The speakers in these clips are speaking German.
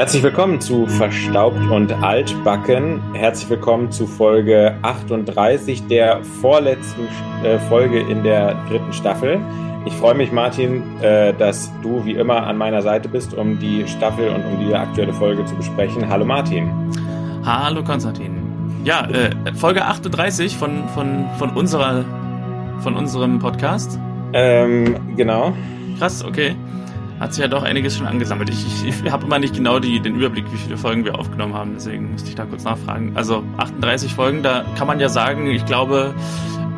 Herzlich willkommen zu Verstaubt und Altbacken. Herzlich willkommen zu Folge 38 der vorletzten äh, Folge in der dritten Staffel. Ich freue mich, Martin, äh, dass du wie immer an meiner Seite bist, um die Staffel und um die aktuelle Folge zu besprechen. Hallo Martin. Hallo Konstantin. Ja, äh, Folge 38 von, von, von, unserer, von unserem Podcast. Ähm, genau. Krass, okay hat sich ja doch einiges schon angesammelt. Ich, ich, ich habe immer nicht genau die, den Überblick, wie viele Folgen wir aufgenommen haben, deswegen musste ich da kurz nachfragen. Also 38 Folgen, da kann man ja sagen, ich glaube,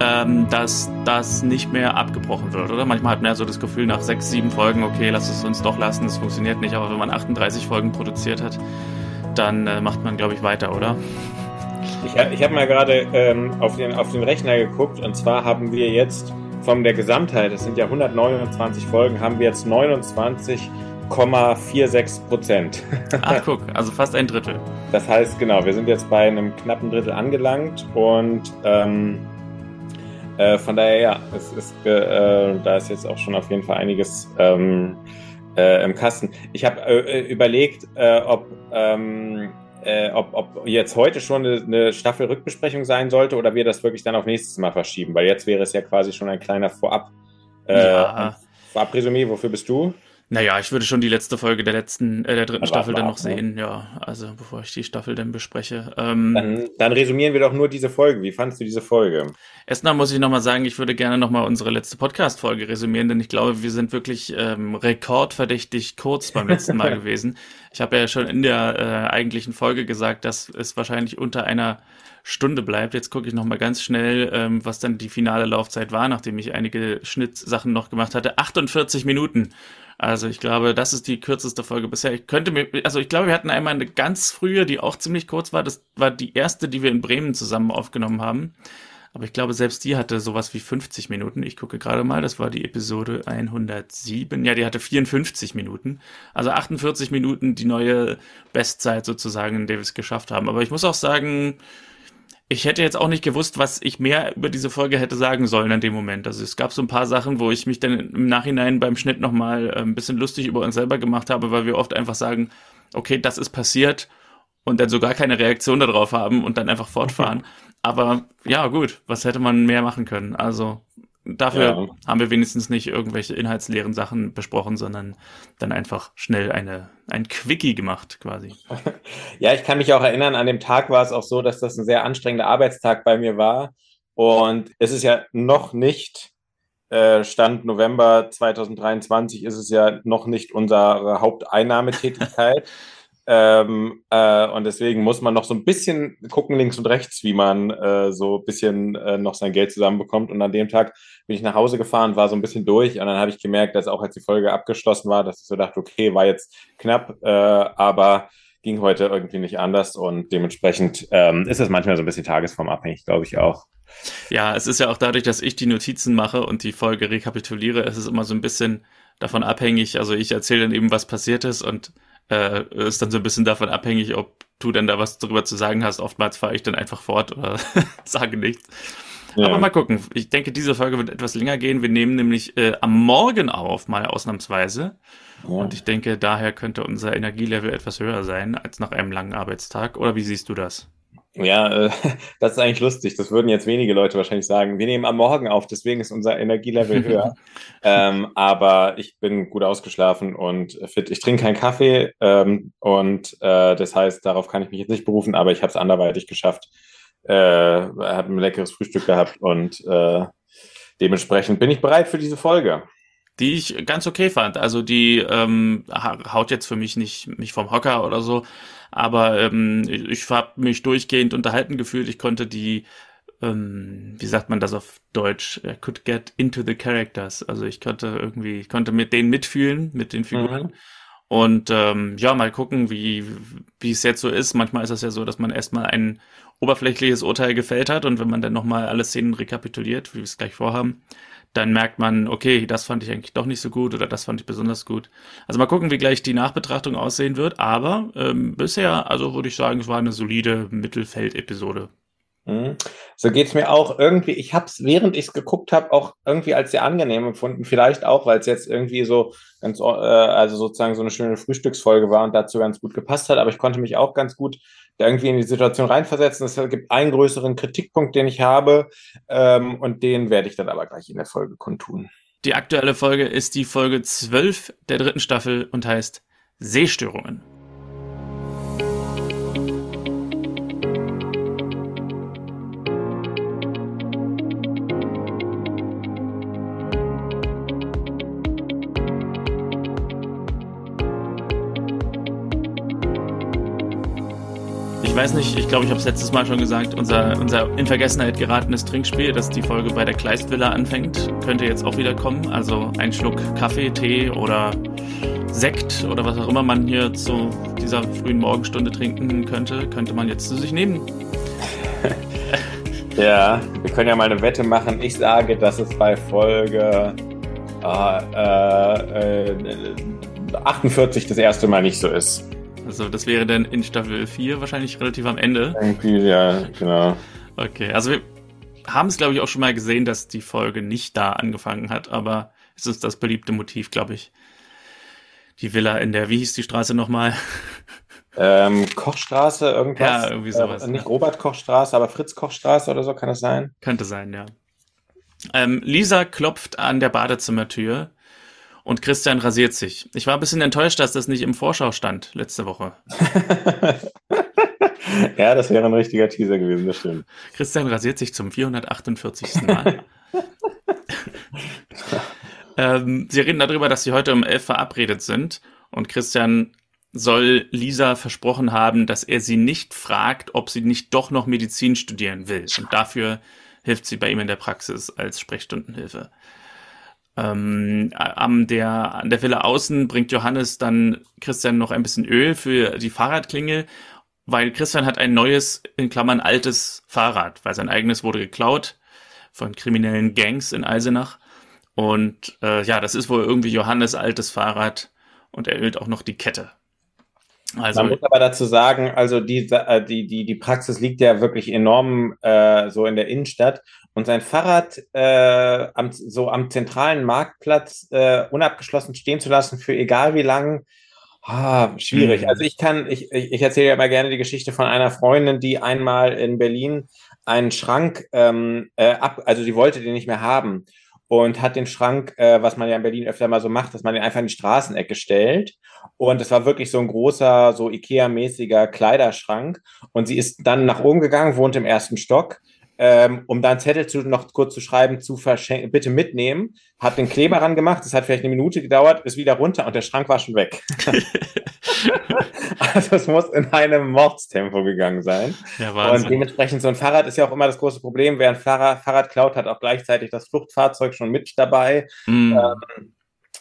ähm, dass das nicht mehr abgebrochen wird, oder? Manchmal hat man ja so das Gefühl, nach sechs, sieben Folgen, okay, lass es uns doch lassen, das funktioniert nicht, aber wenn man 38 Folgen produziert hat, dann äh, macht man, glaube ich, weiter, oder? Ich, ich habe mal gerade ähm, auf, den, auf den Rechner geguckt und zwar haben wir jetzt von der Gesamtheit, das sind ja 129 Folgen, haben wir jetzt 29,46 Prozent. Ach guck, also fast ein Drittel. Das heißt, genau, wir sind jetzt bei einem knappen Drittel angelangt und ähm, äh, von daher, ja, es ist, äh, da ist jetzt auch schon auf jeden Fall einiges ähm, äh, im Kasten. Ich habe äh, überlegt, äh, ob ähm, äh, ob, ob jetzt heute schon eine, eine Staffelrückbesprechung sein sollte oder wir das wirklich dann auf nächstes Mal verschieben, weil jetzt wäre es ja quasi schon ein kleiner Vorab. Äh, ja. Vorab-Resümee, wofür bist du? Naja, ich würde schon die letzte Folge der letzten, äh, der dritten also Staffel dann noch ne? sehen, ja. Also bevor ich die Staffel dann bespreche. Ähm, dann, dann resümieren wir doch nur diese Folge. Wie fandest du diese Folge? Erstmal muss ich nochmal sagen, ich würde gerne nochmal unsere letzte Podcast-Folge resümieren, denn ich glaube, wir sind wirklich ähm, rekordverdächtig kurz beim letzten Mal gewesen. Ich habe ja schon in der äh, eigentlichen Folge gesagt, dass es wahrscheinlich unter einer Stunde bleibt. Jetzt gucke ich nochmal ganz schnell, ähm, was dann die finale Laufzeit war, nachdem ich einige Schnittsachen noch gemacht hatte. 48 Minuten. Also ich glaube, das ist die kürzeste Folge bisher. Ich könnte mir, also ich glaube, wir hatten einmal eine ganz frühe, die auch ziemlich kurz war. Das war die erste, die wir in Bremen zusammen aufgenommen haben. Aber ich glaube, selbst die hatte sowas wie 50 Minuten. Ich gucke gerade mal, das war die Episode 107. Ja, die hatte 54 Minuten. Also 48 Minuten die neue Bestzeit sozusagen, in der wir es geschafft haben. Aber ich muss auch sagen, ich hätte jetzt auch nicht gewusst, was ich mehr über diese Folge hätte sagen sollen in dem Moment. Also es gab so ein paar Sachen, wo ich mich dann im Nachhinein beim Schnitt nochmal äh, ein bisschen lustig über uns selber gemacht habe, weil wir oft einfach sagen, okay, das ist passiert und dann sogar keine Reaktion darauf haben und dann einfach fortfahren. Aber ja, gut, was hätte man mehr machen können? Also Dafür ja. haben wir wenigstens nicht irgendwelche inhaltsleeren Sachen besprochen, sondern dann einfach schnell eine, ein Quickie gemacht quasi. Ja, ich kann mich auch erinnern, an dem Tag war es auch so, dass das ein sehr anstrengender Arbeitstag bei mir war. Und es ist ja noch nicht, äh, Stand November 2023, ist es ja noch nicht unsere Haupteinnahmetätigkeit. Ähm, äh, und deswegen muss man noch so ein bisschen gucken links und rechts, wie man äh, so ein bisschen äh, noch sein Geld zusammenbekommt. Und an dem Tag bin ich nach Hause gefahren, war so ein bisschen durch und dann habe ich gemerkt, dass auch als die Folge abgeschlossen war, dass ich so dachte, okay, war jetzt knapp, äh, aber ging heute irgendwie nicht anders und dementsprechend ähm, ist es manchmal so ein bisschen tagesformabhängig, glaube ich auch. Ja, es ist ja auch dadurch, dass ich die Notizen mache und die Folge rekapituliere, es ist immer so ein bisschen davon abhängig. Also ich erzähle dann eben, was passiert ist und äh, ist dann so ein bisschen davon abhängig, ob du denn da was darüber zu sagen hast. Oftmals fahre ich dann einfach fort oder sage nichts. Ja. Aber mal gucken. Ich denke, diese Folge wird etwas länger gehen. Wir nehmen nämlich äh, am Morgen auf, mal ausnahmsweise. Ja. Und ich denke, daher könnte unser Energielevel etwas höher sein als nach einem langen Arbeitstag. Oder wie siehst du das? Ja, äh, das ist eigentlich lustig. Das würden jetzt wenige Leute wahrscheinlich sagen. Wir nehmen am Morgen auf, deswegen ist unser Energielevel höher. ähm, aber ich bin gut ausgeschlafen und fit. Ich trinke keinen Kaffee ähm, und äh, das heißt, darauf kann ich mich jetzt nicht berufen, aber ich habe es anderweitig geschafft. Äh, habe ein leckeres Frühstück gehabt und äh, dementsprechend bin ich bereit für diese Folge die ich ganz okay fand. Also die ähm, haut jetzt für mich nicht mich vom Hocker oder so, aber ähm, ich, ich habe mich durchgehend unterhalten gefühlt. Ich konnte die, ähm, wie sagt man das auf Deutsch, I could get into the characters. Also ich konnte irgendwie, ich konnte mit denen mitfühlen, mit den Figuren. Mhm. Und ähm, ja, mal gucken, wie, wie es jetzt so ist. Manchmal ist es ja so, dass man erstmal ein oberflächliches Urteil gefällt hat und wenn man dann nochmal alle Szenen rekapituliert, wie wir es gleich vorhaben, dann merkt man, okay, das fand ich eigentlich doch nicht so gut oder das fand ich besonders gut. Also mal gucken, wie gleich die Nachbetrachtung aussehen wird. Aber ähm, bisher, also würde ich sagen, es war eine solide Mittelfeld-Episode. Mhm. So geht's mir auch irgendwie. Ich habe es, während ich es geguckt habe, auch irgendwie als sehr angenehm empfunden. Vielleicht auch, weil es jetzt irgendwie so ganz, äh, also sozusagen so eine schöne Frühstücksfolge war und dazu ganz gut gepasst hat. Aber ich konnte mich auch ganz gut da irgendwie in die Situation reinversetzen. Es gibt einen größeren Kritikpunkt, den ich habe, ähm, und den werde ich dann aber gleich in der Folge kundtun. Die aktuelle Folge ist die Folge 12 der dritten Staffel und heißt Sehstörungen. Weiß nicht, ich glaube, ich habe es letztes Mal schon gesagt, unser, unser in Vergessenheit geratenes Trinkspiel, das die Folge bei der Kleistvilla anfängt, könnte jetzt auch wieder kommen. Also ein Schluck Kaffee, Tee oder Sekt oder was auch immer man hier zu dieser frühen Morgenstunde trinken könnte, könnte man jetzt zu sich nehmen. ja, wir können ja mal eine Wette machen. Ich sage, dass es bei Folge äh, äh, 48 das erste Mal nicht so ist. Also das wäre dann in Staffel 4 wahrscheinlich relativ am Ende. Irgendwie, ja, genau. Okay, also wir haben es, glaube ich, auch schon mal gesehen, dass die Folge nicht da angefangen hat, aber es ist das beliebte Motiv, glaube ich. Die Villa in der, wie hieß die Straße nochmal? Ähm, Kochstraße, irgendwas. Ja, irgendwie sowas. Äh, nicht Robert Kochstraße, aber Fritz Kochstraße oder so, kann das sein? Könnte sein, ja. Ähm, Lisa klopft an der Badezimmertür und Christian rasiert sich. Ich war ein bisschen enttäuscht, dass das nicht im Vorschau stand letzte Woche. ja, das wäre ein richtiger Teaser gewesen, das stimmt. Christian rasiert sich zum 448. Mal. ähm, sie reden darüber, dass sie heute um elf verabredet sind und Christian soll Lisa versprochen haben, dass er sie nicht fragt, ob sie nicht doch noch Medizin studieren will. Und dafür hilft sie bei ihm in der Praxis als Sprechstundenhilfe. Ähm, an, der, an der Villa außen bringt Johannes dann Christian noch ein bisschen Öl für die Fahrradklingel, weil Christian hat ein neues, in Klammern altes Fahrrad, weil sein eigenes wurde geklaut von kriminellen Gangs in Eisenach. Und äh, ja, das ist wohl irgendwie Johannes altes Fahrrad und er ölt auch noch die Kette. Also, Man muss aber dazu sagen, also die, äh, die, die, die Praxis liegt ja wirklich enorm äh, so in der Innenstadt und sein Fahrrad äh, am, so am zentralen Marktplatz äh, unabgeschlossen stehen zu lassen für egal wie lang, ah, schwierig. Mhm. Also ich kann, ich, ich erzähle ja immer gerne die Geschichte von einer Freundin, die einmal in Berlin einen Schrank ähm, äh, ab, also die wollte den nicht mehr haben und hat den Schrank, äh, was man ja in Berlin öfter mal so macht, dass man den einfach in die Straßenecke stellt. Und es war wirklich so ein großer, so Ikea-mäßiger Kleiderschrank. Und sie ist dann nach oben gegangen, wohnt im ersten Stock, ähm, um da einen Zettel zu, noch kurz zu schreiben, zu verschenken, bitte mitnehmen, hat den Kleber ran gemacht, das hat vielleicht eine Minute gedauert, ist wieder runter und der Schrank war schon weg. also es muss in einem Mordstempo gegangen sein. Ja, Wahnsinn. und dementsprechend so ein Fahrrad ist ja auch immer das große Problem. Wer ein Fahrrad, Fahrrad klaut, hat auch gleichzeitig das Fluchtfahrzeug schon mit dabei. Mm. Ähm,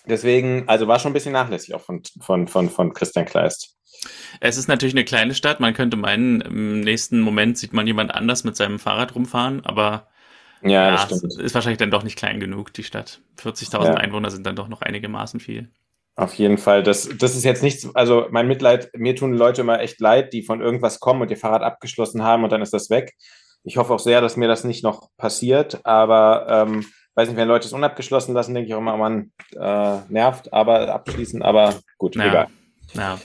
deswegen, also war schon ein bisschen nachlässig auch von, von, von, von Christian Kleist. Es ist natürlich eine kleine Stadt. Man könnte meinen, im nächsten Moment sieht man jemand anders mit seinem Fahrrad rumfahren, aber ja, ja ist wahrscheinlich dann doch nicht klein genug, die Stadt. 40.000 ja. Einwohner sind dann doch noch einigermaßen viel. Auf jeden Fall. Das, das ist jetzt nichts, also mein Mitleid, mir tun Leute immer echt leid, die von irgendwas kommen und ihr Fahrrad abgeschlossen haben und dann ist das weg. Ich hoffe auch sehr, dass mir das nicht noch passiert, aber ähm, weiß nicht, wenn Leute es unabgeschlossen lassen, denke ich auch immer, man äh, nervt, aber abschließen, aber gut, ja. egal. Ja.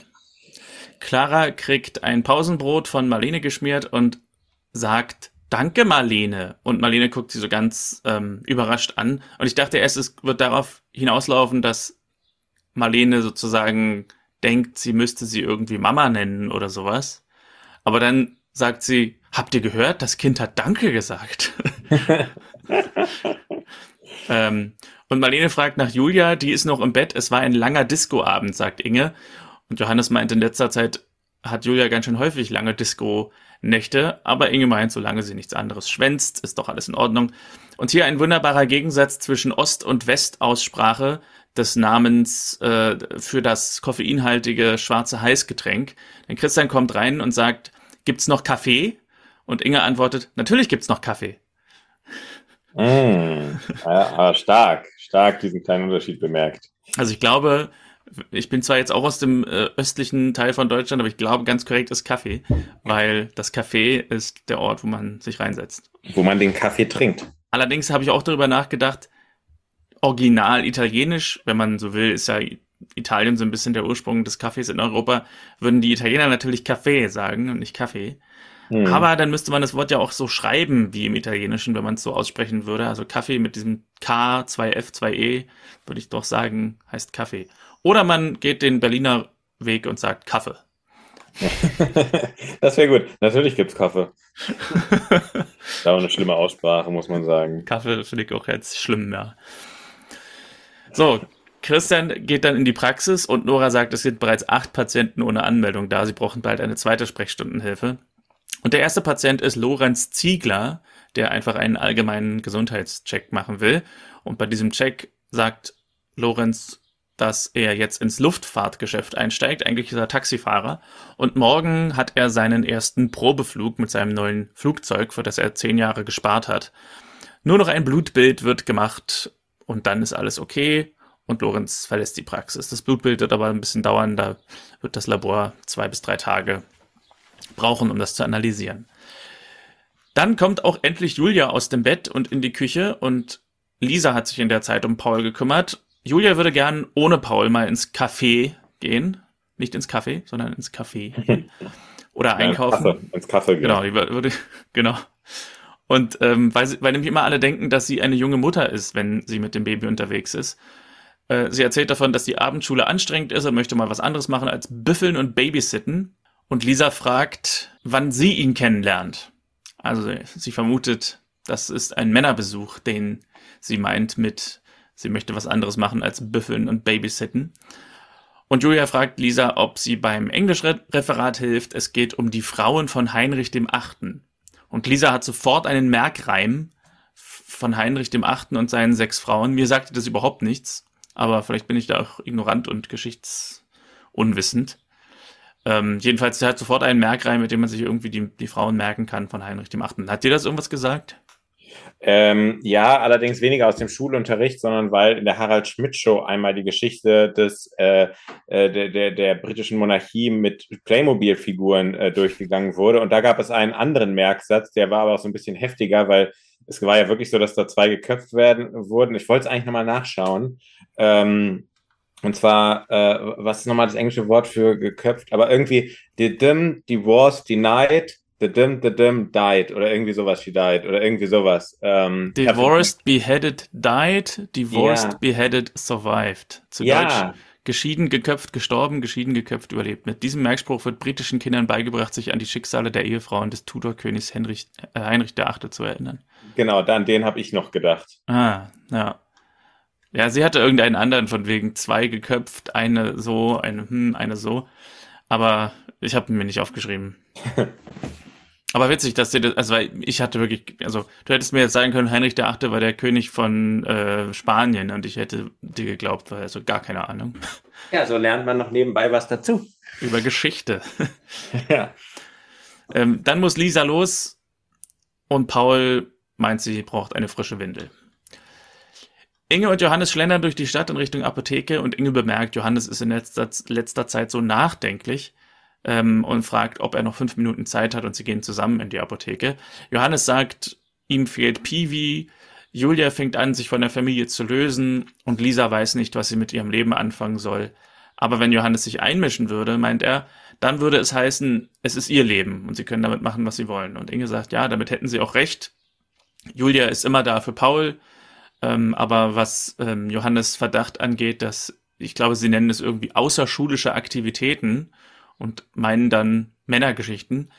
Clara kriegt ein Pausenbrot von Marlene geschmiert und sagt, Danke, Marlene. Und Marlene guckt sie so ganz ähm, überrascht an. Und ich dachte erst, es wird darauf hinauslaufen, dass Marlene sozusagen denkt, sie müsste sie irgendwie Mama nennen oder sowas. Aber dann sagt sie, habt ihr gehört? Das Kind hat Danke gesagt. ähm, und Marlene fragt nach Julia, die ist noch im Bett. Es war ein langer Discoabend, sagt Inge. Und Johannes meint, in letzter Zeit hat Julia ganz schön häufig lange Disco-Nächte, aber Inge meint, solange sie nichts anderes schwänzt, ist doch alles in Ordnung. Und hier ein wunderbarer Gegensatz zwischen Ost- und West-Aussprache des Namens äh, für das koffeinhaltige schwarze Heißgetränk. Denn Christian kommt rein und sagt, gibt's noch Kaffee? Und Inge antwortet, natürlich gibt's noch Kaffee. Mm, ja, stark, stark diesen kleinen Unterschied bemerkt. Also ich glaube, Ich bin zwar jetzt auch aus dem äh, östlichen Teil von Deutschland, aber ich glaube, ganz korrekt ist Kaffee, weil das Café ist der Ort, wo man sich reinsetzt. Wo man den Kaffee trinkt. Allerdings habe ich auch darüber nachgedacht, original italienisch, wenn man so will, ist ja Italien so ein bisschen der Ursprung des Kaffees in Europa, würden die Italiener natürlich Kaffee sagen und nicht Kaffee. Hm. Aber dann müsste man das Wort ja auch so schreiben wie im Italienischen, wenn man es so aussprechen würde. Also Kaffee mit diesem K, 2F, 2E, würde ich doch sagen, heißt Kaffee. Oder man geht den Berliner Weg und sagt Kaffee. das wäre gut. Natürlich gibt es Kaffee. da war eine schlimme Aussprache, muss man sagen. Kaffee finde ich auch jetzt schlimm, ja. So, Christian geht dann in die Praxis und Nora sagt, es sind bereits acht Patienten ohne Anmeldung da. Sie brauchen bald eine zweite Sprechstundenhilfe. Und der erste Patient ist Lorenz Ziegler, der einfach einen allgemeinen Gesundheitscheck machen will. Und bei diesem Check sagt Lorenz, dass er jetzt ins Luftfahrtgeschäft einsteigt. Eigentlich ist er Taxifahrer. Und morgen hat er seinen ersten Probeflug mit seinem neuen Flugzeug, für das er zehn Jahre gespart hat. Nur noch ein Blutbild wird gemacht und dann ist alles okay. Und Lorenz verlässt die Praxis. Das Blutbild wird aber ein bisschen dauern. Da wird das Labor zwei bis drei Tage brauchen, um das zu analysieren. Dann kommt auch endlich Julia aus dem Bett und in die Küche und Lisa hat sich in der Zeit um Paul gekümmert. Julia würde gern ohne Paul mal ins Café gehen. Nicht ins Café, sondern ins Café. Oder ja, einkaufen. Kaffee, ins Kaffee gehen. Genau, die würde, genau. Und ähm, weil, sie, weil nämlich immer alle denken, dass sie eine junge Mutter ist, wenn sie mit dem Baby unterwegs ist. Äh, sie erzählt davon, dass die Abendschule anstrengend ist und möchte mal was anderes machen als büffeln und babysitten. Und Lisa fragt, wann sie ihn kennenlernt. Also sie vermutet, das ist ein Männerbesuch, den sie meint mit, sie möchte was anderes machen als büffeln und babysitten. Und Julia fragt Lisa, ob sie beim Englischreferat hilft. Es geht um die Frauen von Heinrich dem Achten. Und Lisa hat sofort einen Merkreim von Heinrich dem Achten und seinen sechs Frauen. Mir sagte das überhaupt nichts, aber vielleicht bin ich da auch ignorant und geschichtsunwissend. Ähm, jedenfalls, er hat sofort einen Merkreim, mit dem man sich irgendwie die, die Frauen merken kann von Heinrich dem Achten. Hat dir das irgendwas gesagt? Ähm, ja, allerdings weniger aus dem Schulunterricht, sondern weil in der Harald Schmidt Show einmal die Geschichte des äh, äh, der, der, der britischen Monarchie mit Playmobil-Figuren äh, durchgegangen wurde. Und da gab es einen anderen Merksatz, der war aber auch so ein bisschen heftiger, weil es war ja wirklich so, dass da zwei geköpft werden wurden. Ich wollte es eigentlich nochmal nachschauen. Ähm, und zwar, äh, was ist nochmal das englische Wort für geköpft? Aber irgendwie, the dim, the was denied, the dim, the dim died. Oder irgendwie sowas, she died. Oder irgendwie sowas. Ähm, Divorced, beheaded, died. Divorced, ja. beheaded, survived. Zu ja. Deutsch, geschieden, geköpft, gestorben, geschieden, geköpft, überlebt. Mit diesem Merkspruch wird britischen Kindern beigebracht, sich an die Schicksale der Ehefrauen des Tudor-Königs Heinrich, äh, Heinrich VIII. zu erinnern. Genau, an den habe ich noch gedacht. Ah, ja. Ja, sie hatte irgendeinen anderen von wegen zwei geköpft, eine so, eine hm, eine so. Aber ich habe mir nicht aufgeschrieben. Aber witzig, dass dir das, also weil ich hatte wirklich, also du hättest mir jetzt sagen können, Heinrich der Achte war der König von äh, Spanien und ich hätte dir geglaubt, weil also gar keine Ahnung. Ja, so lernt man noch nebenbei was dazu. Über Geschichte. ja. Ähm, dann muss Lisa los und Paul meint, sie braucht eine frische Windel. Inge und Johannes schlendern durch die Stadt in Richtung Apotheke und Inge bemerkt, Johannes ist in letzter, letzter Zeit so nachdenklich ähm, und fragt, ob er noch fünf Minuten Zeit hat und sie gehen zusammen in die Apotheke. Johannes sagt, ihm fehlt Piwi, Julia fängt an, sich von der Familie zu lösen und Lisa weiß nicht, was sie mit ihrem Leben anfangen soll. Aber wenn Johannes sich einmischen würde, meint er, dann würde es heißen, es ist ihr Leben und sie können damit machen, was sie wollen. Und Inge sagt, ja, damit hätten sie auch recht. Julia ist immer da für Paul, ähm, aber was ähm, Johannes Verdacht angeht, dass ich glaube, sie nennen es irgendwie außerschulische Aktivitäten und meinen dann Männergeschichten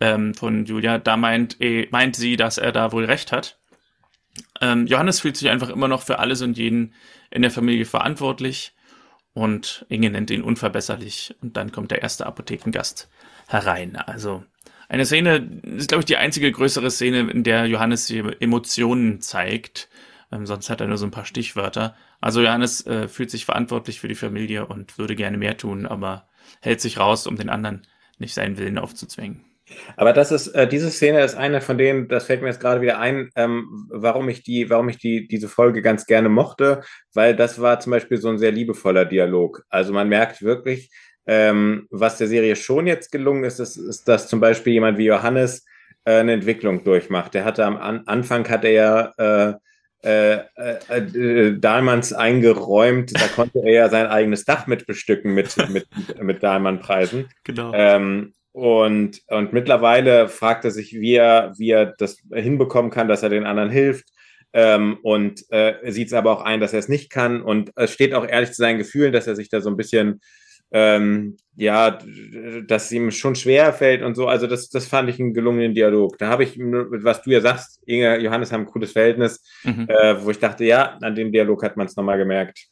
ähm, von Julia, da meint, eh, meint sie, dass er da wohl recht hat. Ähm, Johannes fühlt sich einfach immer noch für alles und jeden in der Familie verantwortlich und Inge nennt ihn unverbesserlich und dann kommt der erste Apothekengast herein. Also eine Szene, ist glaube ich die einzige größere Szene, in der Johannes Emotionen zeigt ähm, sonst hat er nur so ein paar Stichwörter. Also Johannes äh, fühlt sich verantwortlich für die Familie und würde gerne mehr tun, aber hält sich raus, um den anderen nicht seinen Willen aufzuzwingen. Aber das ist, äh, diese Szene ist eine von denen, das fällt mir jetzt gerade wieder ein, ähm, warum ich die, warum ich die, diese Folge ganz gerne mochte, weil das war zum Beispiel so ein sehr liebevoller Dialog. Also man merkt wirklich, ähm, was der Serie schon jetzt gelungen ist, ist, ist, dass zum Beispiel jemand wie Johannes äh, eine Entwicklung durchmacht. Der hatte am An Anfang hat er ja äh, äh, äh, äh, Dahlmanns eingeräumt. Da konnte er ja sein eigenes Dach mit bestücken mit, mit, mit Dahlmann-Preisen. Genau. Ähm, und, und mittlerweile fragt er sich, wie er, wie er das hinbekommen kann, dass er den anderen hilft. Ähm, und äh, sieht es aber auch ein, dass er es nicht kann. Und es steht auch ehrlich zu seinen Gefühlen, dass er sich da so ein bisschen, ähm, ja, dass es ihm schon schwer fällt und so. Also das, das fand ich einen gelungenen Dialog. Da habe ich, was du ja sagst, Inge, Johannes haben ein cooles Verhältnis, mhm. äh, wo ich dachte, ja, an dem Dialog hat man es nochmal gemerkt.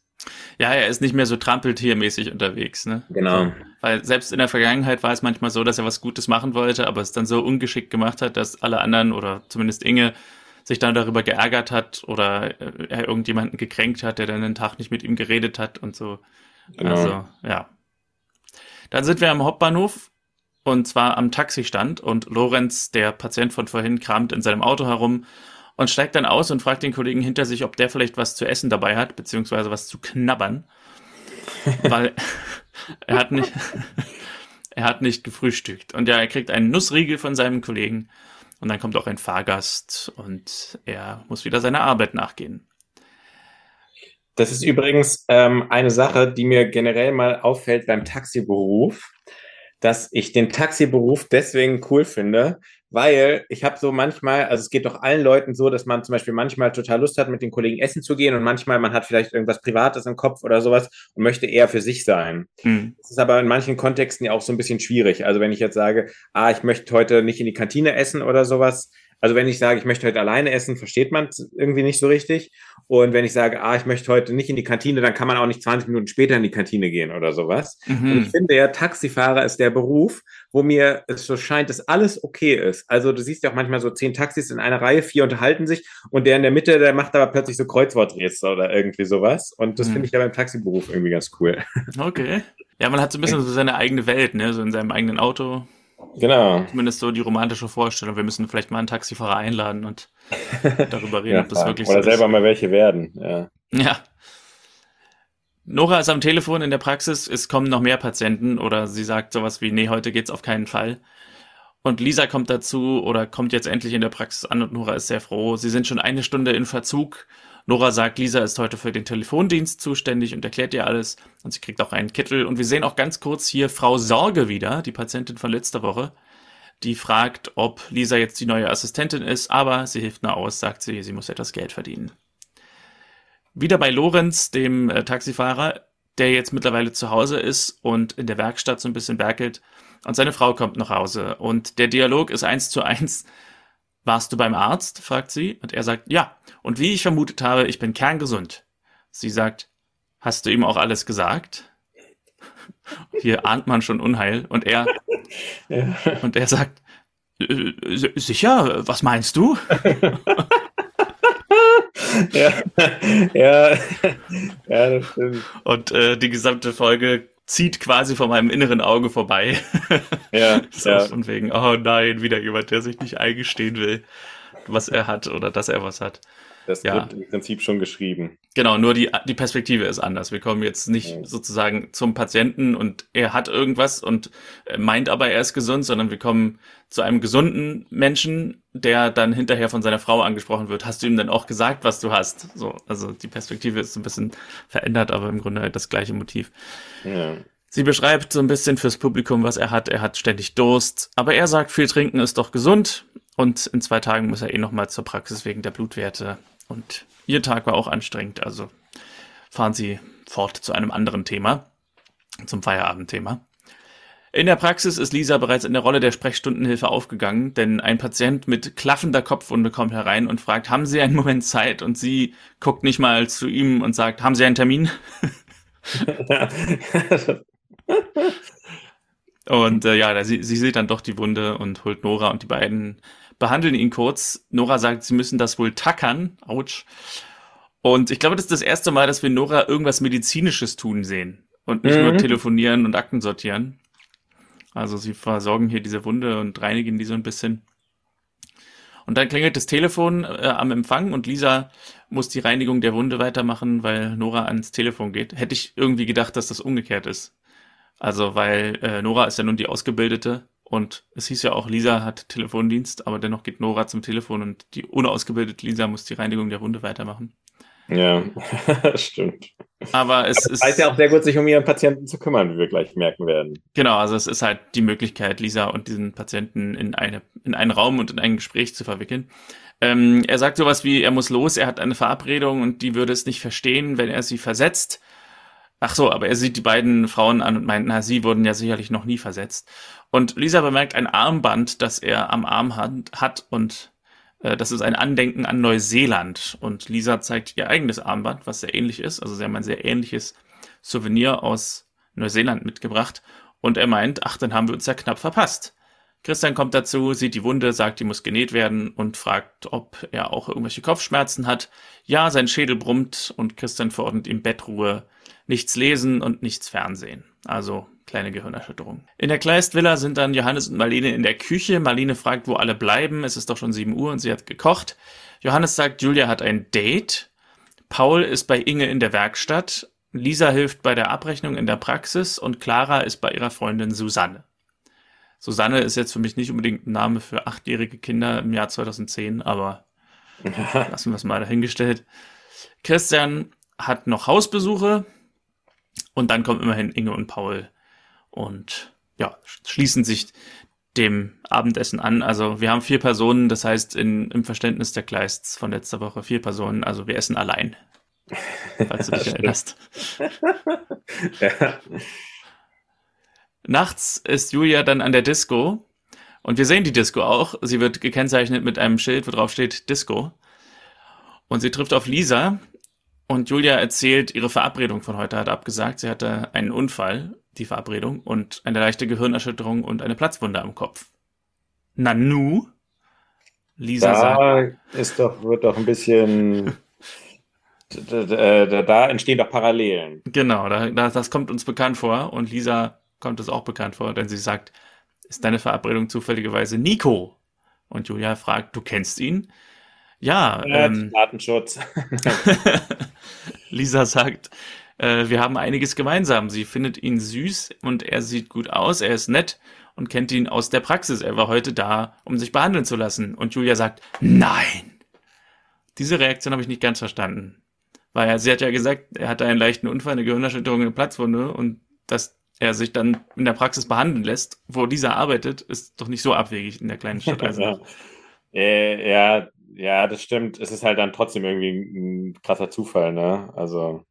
Ja, er ist nicht mehr so trampeltiermäßig unterwegs, ne? Genau. Weil selbst in der Vergangenheit war es manchmal so, dass er was Gutes machen wollte, aber es dann so ungeschickt gemacht hat, dass alle anderen oder zumindest Inge sich dann darüber geärgert hat oder äh, er irgendjemanden gekränkt hat, der dann den Tag nicht mit ihm geredet hat und so. Genau. Also, ja. Dann sind wir am Hauptbahnhof und zwar am Taxistand und Lorenz, der Patient von vorhin, kramt in seinem Auto herum und steigt dann aus und fragt den Kollegen hinter sich, ob der vielleicht was zu essen dabei hat, beziehungsweise was zu knabbern. Weil er hat nicht, er hat nicht gefrühstückt. Und ja, er kriegt einen Nussriegel von seinem Kollegen und dann kommt auch ein Fahrgast und er muss wieder seiner Arbeit nachgehen. Das ist übrigens ähm, eine Sache, die mir generell mal auffällt beim Taxiberuf, dass ich den Taxiberuf deswegen cool finde, weil ich habe so manchmal, also es geht doch allen Leuten so, dass man zum Beispiel manchmal total Lust hat, mit den Kollegen essen zu gehen und manchmal man hat vielleicht irgendwas Privates im Kopf oder sowas und möchte eher für sich sein. Mhm. Das ist aber in manchen Kontexten ja auch so ein bisschen schwierig. Also wenn ich jetzt sage, ah, ich möchte heute nicht in die Kantine essen oder sowas, also wenn ich sage, ich möchte heute alleine essen, versteht man es irgendwie nicht so richtig. Und wenn ich sage, ah, ich möchte heute nicht in die Kantine, dann kann man auch nicht 20 Minuten später in die Kantine gehen oder sowas. Mhm. Und ich finde ja, Taxifahrer ist der Beruf, wo mir es so scheint, dass alles okay ist. Also du siehst ja auch manchmal so zehn Taxis in einer Reihe, vier unterhalten sich und der in der Mitte, der macht aber plötzlich so Kreuzworträtsel oder irgendwie sowas. Und das mhm. finde ich ja beim Taxiberuf irgendwie ganz cool. Okay. Ja, man hat so ein bisschen so seine eigene Welt, ne? So in seinem eigenen Auto. Genau. Zumindest so die romantische Vorstellung. Wir müssen vielleicht mal einen Taxifahrer einladen und darüber reden, ja, ob das wirklich oder so selber mal welche werden. Ja. ja. Nora ist am Telefon in der Praxis, es kommen noch mehr Patienten oder sie sagt sowas wie, nee, heute geht's auf keinen Fall. Und Lisa kommt dazu oder kommt jetzt endlich in der Praxis an und Nora ist sehr froh. Sie sind schon eine Stunde in Verzug Nora sagt, Lisa ist heute für den Telefondienst zuständig und erklärt ihr alles. Und sie kriegt auch einen Kittel. Und wir sehen auch ganz kurz hier Frau Sorge wieder, die Patientin von letzter Woche. Die fragt, ob Lisa jetzt die neue Assistentin ist, aber sie hilft nur aus, sagt sie, sie muss etwas Geld verdienen. Wieder bei Lorenz, dem äh, Taxifahrer, der jetzt mittlerweile zu Hause ist und in der Werkstatt so ein bisschen werkelt. Und seine Frau kommt nach Hause. Und der Dialog ist eins zu eins warst du beim Arzt? fragt sie. Und er sagt, ja. Und wie ich vermutet habe, ich bin kerngesund. Sie sagt, hast du ihm auch alles gesagt? Hier ahnt man schon Unheil. Und er, ja. und er sagt, äh, sicher, was meinst du? ja, ja, ja, das stimmt. Und äh, die gesamte Folge zieht quasi vor meinem inneren Auge vorbei. Ja, so, ja. Von wegen, oh nein, wieder jemand, der sich nicht eingestehen will, was er hat oder dass er was hat. Das ja. wird im Prinzip schon geschrieben. Genau, nur die, die Perspektive ist anders. Wir kommen jetzt nicht ja. sozusagen zum Patienten und er hat irgendwas und meint aber, er ist gesund, sondern wir kommen zu einem gesunden Menschen, der dann hinterher von seiner Frau angesprochen wird. Hast du ihm denn auch gesagt, was du hast? So, also die Perspektive ist ein bisschen verändert, aber im Grunde das gleiche Motiv. Ja. Sie beschreibt so ein bisschen fürs Publikum, was er hat. Er hat ständig Durst, aber er sagt, viel trinken ist doch gesund und in zwei Tagen muss er eh nochmal zur Praxis wegen der Blutwerte und ihr Tag war auch anstrengend, also fahren Sie fort zu einem anderen Thema, zum Feierabendthema. In der Praxis ist Lisa bereits in der Rolle der Sprechstundenhilfe aufgegangen, denn ein Patient mit klaffender Kopfwunde kommt herein und fragt, haben Sie einen Moment Zeit? Und sie guckt nicht mal zu ihm und sagt, haben Sie einen Termin? und äh, ja, sie, sie sieht dann doch die Wunde und holt Nora und die beiden behandeln ihn kurz. Nora sagt, sie müssen das wohl tackern. Autsch. Und ich glaube, das ist das erste Mal, dass wir Nora irgendwas Medizinisches tun sehen. Und nicht mhm. nur telefonieren und Akten sortieren. Also sie versorgen hier diese Wunde und reinigen die so ein bisschen. Und dann klingelt das Telefon äh, am Empfang und Lisa muss die Reinigung der Wunde weitermachen, weil Nora ans Telefon geht. Hätte ich irgendwie gedacht, dass das umgekehrt ist. Also, weil äh, Nora ist ja nun die Ausgebildete und es hieß ja auch, Lisa hat Telefondienst, aber dennoch geht Nora zum Telefon und die unausgebildete Lisa muss die Reinigung der Wunde weitermachen. Ja, stimmt. Aber es ist. weiß ja auch sehr gut, sich um ihren Patienten zu kümmern, wie wir gleich merken werden. Genau, also es ist halt die Möglichkeit, Lisa und diesen Patienten in, eine, in einen Raum und in ein Gespräch zu verwickeln. Ähm, er sagt sowas wie, er muss los, er hat eine Verabredung und die würde es nicht verstehen, wenn er sie versetzt. Ach so, aber er sieht die beiden Frauen an und meint, na, sie wurden ja sicherlich noch nie versetzt. Und Lisa bemerkt ein Armband, das er am Arm hat, hat und äh, das ist ein Andenken an Neuseeland. Und Lisa zeigt ihr eigenes Armband, was sehr ähnlich ist. Also sie haben ein sehr ähnliches Souvenir aus Neuseeland mitgebracht. Und er meint, ach, dann haben wir uns ja knapp verpasst. Christian kommt dazu, sieht die Wunde, sagt, die muss genäht werden und fragt, ob er auch irgendwelche Kopfschmerzen hat. Ja, sein Schädel brummt und Christian verordnet ihm Bettruhe, nichts lesen und nichts Fernsehen. Also kleine Gehirnerschütterung. In der Kleist-Villa sind dann Johannes und Marlene in der Küche. Marlene fragt, wo alle bleiben. Es ist doch schon 7 Uhr und sie hat gekocht. Johannes sagt, Julia hat ein Date. Paul ist bei Inge in der Werkstatt. Lisa hilft bei der Abrechnung in der Praxis und Clara ist bei ihrer Freundin Susanne. Susanne ist jetzt für mich nicht unbedingt ein Name für achtjährige Kinder im Jahr 2010, aber lassen wir es mal dahingestellt. Christian hat noch Hausbesuche und dann kommen immerhin Inge und Paul und ja, schließen sich dem Abendessen an. Also wir haben vier Personen, das heißt in, im Verständnis der Kleists von letzter Woche vier Personen, also wir essen allein. Falls du dich erinnerst. ja. Nachts ist Julia dann an der Disco und wir sehen die Disco auch. Sie wird gekennzeichnet mit einem Schild, wo drauf steht Disco. Und sie trifft auf Lisa und Julia erzählt, ihre Verabredung von heute hat abgesagt. Sie hatte einen Unfall die Verabredung, und eine leichte Gehirnerschütterung und eine Platzwunde am Kopf. Nanu? Lisa da sagt. Ist doch, wird doch ein bisschen. da, da, da, entstehen doch Parallelen. Genau, da, das kommt uns bekannt vor und Lisa kommt es auch bekannt vor, denn sie sagt, ist deine Verabredung zufälligerweise Nico? Und Julia fragt, du kennst ihn? Ja. ja ähm, Datenschutz. Lisa sagt, äh, wir haben einiges gemeinsam. Sie findet ihn süß und er sieht gut aus, er ist nett und kennt ihn aus der Praxis. Er war heute da, um sich behandeln zu lassen. Und Julia sagt, nein. Diese Reaktion habe ich nicht ganz verstanden. Weil sie hat ja gesagt, er hatte einen leichten Unfall, eine Gehirnerschütterung, eine Platzwunde und dass er sich dann in der Praxis behandeln lässt, wo dieser arbeitet, ist doch nicht so abwegig in der kleinen Stadt äh, ja, ja, das stimmt. Es ist halt dann trotzdem irgendwie ein krasser Zufall, ne? Also.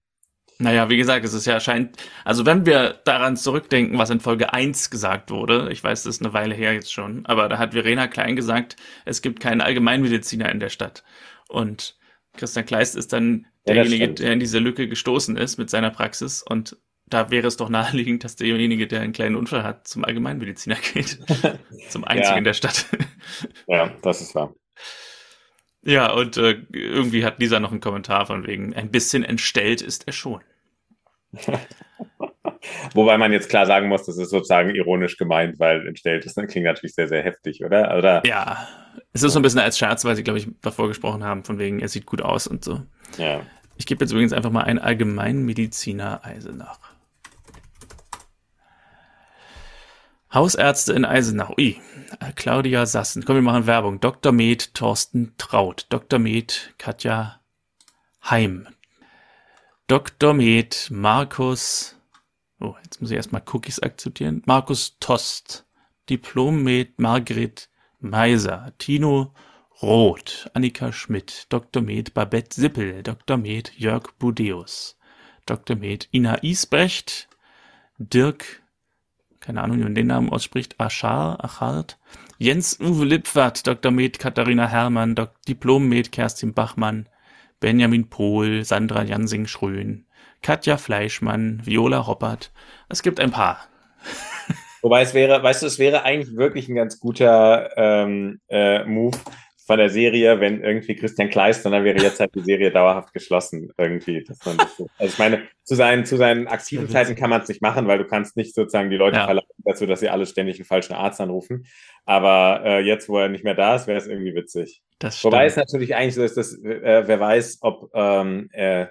Naja, wie gesagt, es ist ja scheint, also wenn wir daran zurückdenken, was in Folge 1 gesagt wurde, ich weiß, das ist eine Weile her jetzt schon, aber da hat Verena Klein gesagt, es gibt keinen Allgemeinmediziner in der Stadt. Und Christian Kleist ist dann derjenige, ja, der in diese Lücke gestoßen ist mit seiner Praxis und da wäre es doch naheliegend, dass derjenige, der einen kleinen Unfall hat, zum Allgemeinmediziner geht. zum einzigen ja. in der Stadt. ja, das ist wahr. Ja, und äh, irgendwie hat Lisa noch einen Kommentar von wegen, ein bisschen entstellt ist er schon. Wobei man jetzt klar sagen muss, das ist sozusagen ironisch gemeint, weil entstellt ist, das klingt natürlich sehr, sehr heftig, oder? oder? Ja, es ist so ein bisschen als Scherz, weil sie, glaube ich, davor gesprochen haben, von wegen, er sieht gut aus und so. Ja. Ich gebe jetzt übrigens einfach mal einen Allgemeinmediziner Eisenach. Hausärzte in Eisenach. Ui, Claudia Sassen. Komm, wir machen Werbung. Dr. Med Thorsten Traut. Dr. Med Katja Heim. Dr. Med Markus. Oh, jetzt muss ich erstmal Cookies akzeptieren. Markus Tost. Diplom Med Margret Meiser. Tino Roth. Annika Schmidt. Dr. Med Babette Sippel. Dr. Med Jörg Budeus. Dr. Med Ina Isbrecht. Dirk keine Ahnung, wie man den Namen ausspricht, Aschar, Achart, Jens Uwe Lippwart, Dr. Med Katharina Herrmann, Dok Diplom Med Kerstin Bachmann, Benjamin Pohl, Sandra Jansing-Schrön, Katja Fleischmann, Viola Roppert. Es gibt ein paar. Wobei es wäre, weißt du, es wäre eigentlich wirklich ein ganz guter ähm, äh, Move, von der Serie, wenn irgendwie Christian Kleister, dann wäre jetzt halt die Serie dauerhaft geschlossen irgendwie. Man das so, also ich meine, zu seinen, zu seinen aktiven Zeiten kann man es nicht machen, weil du kannst nicht sozusagen die Leute ja. verlangen dazu, dass sie alle ständig einen falschen Arzt anrufen. Aber äh, jetzt, wo er nicht mehr da ist, wäre es irgendwie witzig. Wobei es natürlich eigentlich so ist, dass äh, wer weiß, ob ähm, äh,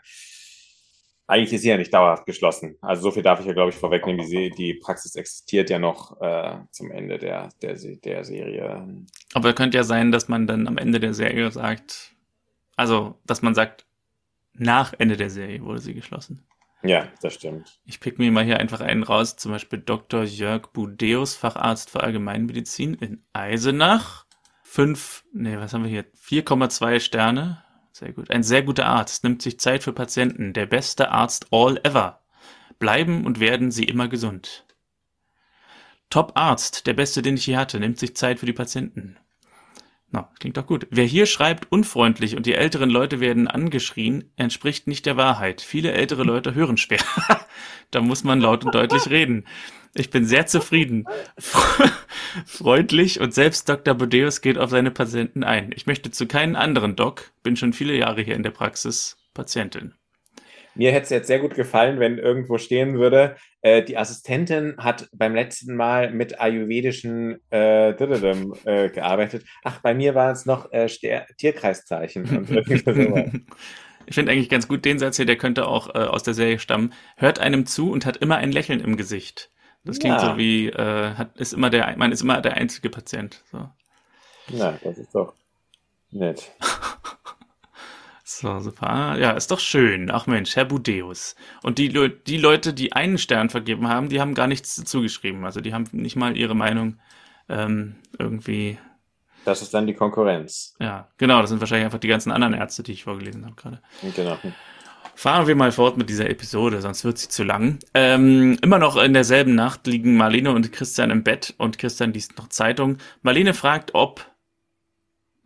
eigentlich ist sie ja nicht dauerhaft geschlossen. Also so viel darf ich ja, glaube ich, vorwegnehmen. Die, die Praxis existiert ja noch äh, zum Ende der, der, der Serie. Aber könnte ja sein, dass man dann am Ende der Serie sagt, also, dass man sagt, nach Ende der Serie wurde sie geschlossen. Ja, das stimmt. Ich pick mir mal hier einfach einen raus, zum Beispiel Dr. Jörg Budeus, Facharzt für Allgemeinmedizin in Eisenach. Fünf, nee, was haben wir hier? 4,2 Sterne. Sehr gut. Ein sehr guter Arzt, nimmt sich Zeit für Patienten. Der beste Arzt all ever. Bleiben und werden sie immer gesund. Top Arzt, der beste, den ich je hatte, nimmt sich Zeit für die Patienten. Na, klingt doch gut. Wer hier schreibt unfreundlich und die älteren Leute werden angeschrien, entspricht nicht der Wahrheit. Viele ältere Leute hören schwer. da muss man laut und deutlich reden. Ich bin sehr zufrieden. Freundlich und selbst Dr. Bodeus geht auf seine Patienten ein. Ich möchte zu keinen anderen Doc, bin schon viele Jahre hier in der Praxis, Patientin. Mir hätte es jetzt sehr gut gefallen, wenn irgendwo stehen würde, äh, die Assistentin hat beim letzten Mal mit ayurvedischen äh, äh, gearbeitet. Ach, bei mir war es noch äh, Tierkreiszeichen. ich finde eigentlich ganz gut den Satz hier, der könnte auch äh, aus der Serie stammen. Hört einem zu und hat immer ein Lächeln im Gesicht. Das klingt ja. so wie, äh, hat, ist immer der, man ist immer der einzige Patient. So. Ja, das ist doch nett. so, super. Ah, ja, ist doch schön. Ach Mensch, Herr Budeus. Und die, Le die Leute, die einen Stern vergeben haben, die haben gar nichts dazu geschrieben. Also die haben nicht mal ihre Meinung ähm, irgendwie. Das ist dann die Konkurrenz. Ja, genau. Das sind wahrscheinlich einfach die ganzen anderen Ärzte, die ich vorgelesen habe gerade. Genau. Fahren wir mal fort mit dieser Episode, sonst wird sie zu lang. Ähm, immer noch in derselben Nacht liegen Marlene und Christian im Bett und Christian liest noch Zeitung. Marlene fragt, ob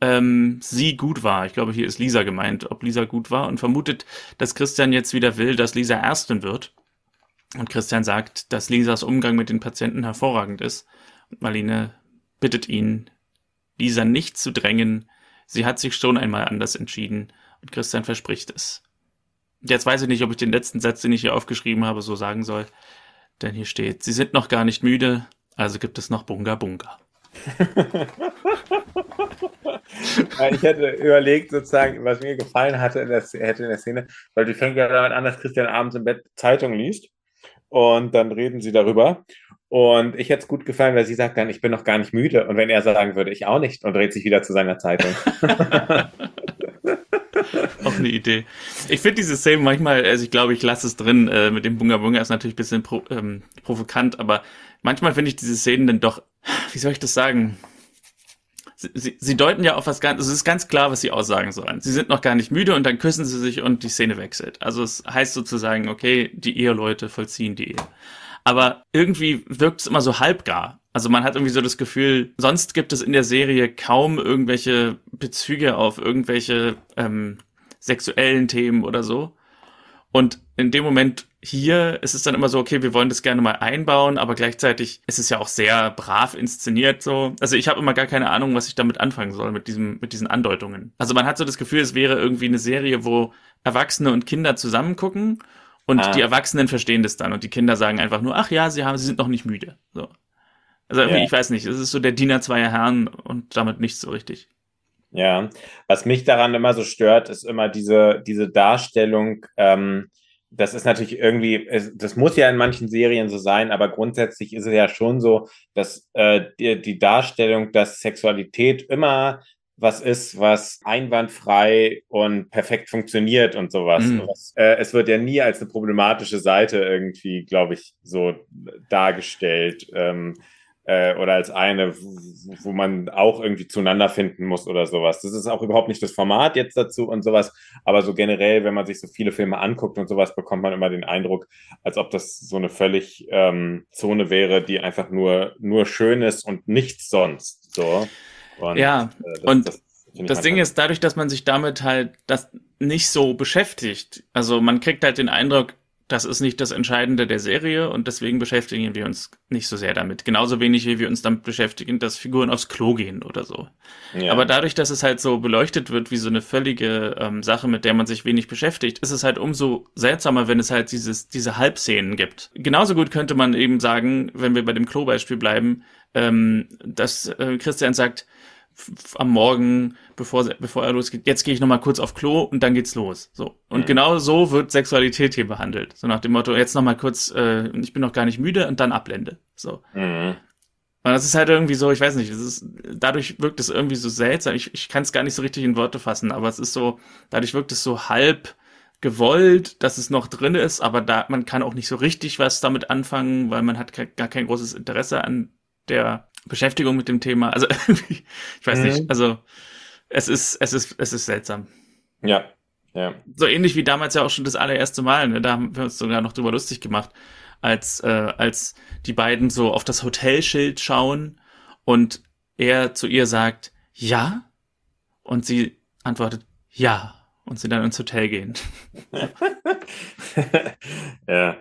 ähm, sie gut war. Ich glaube, hier ist Lisa gemeint, ob Lisa gut war und vermutet, dass Christian jetzt wieder will, dass Lisa Ärztin wird. Und Christian sagt, dass Lisas Umgang mit den Patienten hervorragend ist. Marlene bittet ihn, Lisa nicht zu drängen. Sie hat sich schon einmal anders entschieden und Christian verspricht es. Jetzt weiß ich nicht, ob ich den letzten Satz, den ich hier aufgeschrieben habe, so sagen soll. Denn hier steht, sie sind noch gar nicht müde, also gibt es noch Bunga Bunga. ich hätte überlegt, sozusagen, was mir gefallen hatte in der, hätte in der Szene, weil die fängt ja damit an, dass Christian abends im Bett Zeitung liest und dann reden sie darüber. Und ich hätte es gut gefallen, weil sie sagt dann, ich bin noch gar nicht müde. Und wenn er sagen würde, ich auch nicht, und dreht sich wieder zu seiner Zeitung. Auch eine Idee. Ich finde diese Szene manchmal, also ich glaube, ich lasse es drin, äh, mit dem Bunga Bunga ist natürlich ein bisschen pro, ähm, provokant, aber manchmal finde ich diese Szenen dann doch, wie soll ich das sagen? Sie, sie, sie deuten ja auf was ganz, es ist ganz klar, was sie aussagen sollen. Sie sind noch gar nicht müde und dann küssen sie sich und die Szene wechselt. Also es heißt sozusagen, okay, die Eheleute vollziehen die Ehe. Aber irgendwie wirkt es immer so halbgar. Also man hat irgendwie so das Gefühl, sonst gibt es in der Serie kaum irgendwelche Bezüge auf irgendwelche ähm, sexuellen Themen oder so. Und in dem Moment hier ist es dann immer so, okay, wir wollen das gerne mal einbauen, aber gleichzeitig ist es ja auch sehr brav inszeniert so. Also ich habe immer gar keine Ahnung, was ich damit anfangen soll mit diesem mit diesen Andeutungen. Also man hat so das Gefühl, es wäre irgendwie eine Serie, wo Erwachsene und Kinder zusammen gucken und ah. die Erwachsenen verstehen das dann und die Kinder sagen einfach nur, ach ja, sie haben sie sind noch nicht müde. So. Also irgendwie, ja. ich weiß nicht, es ist so der Diener zweier Herren und damit nicht so richtig. Ja, was mich daran immer so stört, ist immer diese, diese Darstellung, ähm, das ist natürlich irgendwie, das muss ja in manchen Serien so sein, aber grundsätzlich ist es ja schon so, dass äh, die, die Darstellung, dass Sexualität immer was ist, was einwandfrei und perfekt funktioniert und sowas. Mhm. Was, äh, es wird ja nie als eine problematische Seite irgendwie, glaube ich, so dargestellt. Ähm, äh, oder als eine, wo man auch irgendwie zueinander finden muss oder sowas. Das ist auch überhaupt nicht das Format jetzt dazu und sowas, aber so generell, wenn man sich so viele Filme anguckt und sowas, bekommt man immer den Eindruck, als ob das so eine völlig ähm, Zone wäre, die einfach nur, nur schön ist und nichts sonst. So. Und, ja, äh, und das, das Ding ist, dadurch, dass man sich damit halt das nicht so beschäftigt, also man kriegt halt den Eindruck, das ist nicht das Entscheidende der Serie und deswegen beschäftigen wir uns nicht so sehr damit. Genauso wenig, wie wir uns damit beschäftigen, dass Figuren aufs Klo gehen oder so. Ja. Aber dadurch, dass es halt so beleuchtet wird wie so eine völlige ähm, Sache, mit der man sich wenig beschäftigt, ist es halt umso seltsamer, wenn es halt dieses, diese Halbszenen gibt. Genauso gut könnte man eben sagen, wenn wir bei dem Klo-Beispiel bleiben, ähm, dass äh, Christian sagt, am Morgen, bevor, bevor er losgeht, jetzt gehe ich nochmal kurz auf Klo und dann geht's los. So. Und mhm. genau so wird Sexualität hier behandelt. So nach dem Motto, jetzt nochmal kurz, äh, ich bin noch gar nicht müde und dann Ablende. So. Mhm. Und das ist halt irgendwie so, ich weiß nicht, das ist, dadurch wirkt es irgendwie so seltsam. Ich, ich kann es gar nicht so richtig in Worte fassen, aber es ist so, dadurch wirkt es so halb gewollt, dass es noch drin ist, aber da, man kann auch nicht so richtig was damit anfangen, weil man hat gar kein großes Interesse an der Beschäftigung mit dem Thema. Also ich weiß mhm. nicht. Also es ist es ist es ist seltsam. Ja. Ja. So ähnlich wie damals ja auch schon das allererste Mal. Ne? Da haben wir uns sogar noch drüber lustig gemacht, als äh, als die beiden so auf das Hotelschild schauen und er zu ihr sagt ja und sie antwortet ja und sie dann ins Hotel gehen. ja.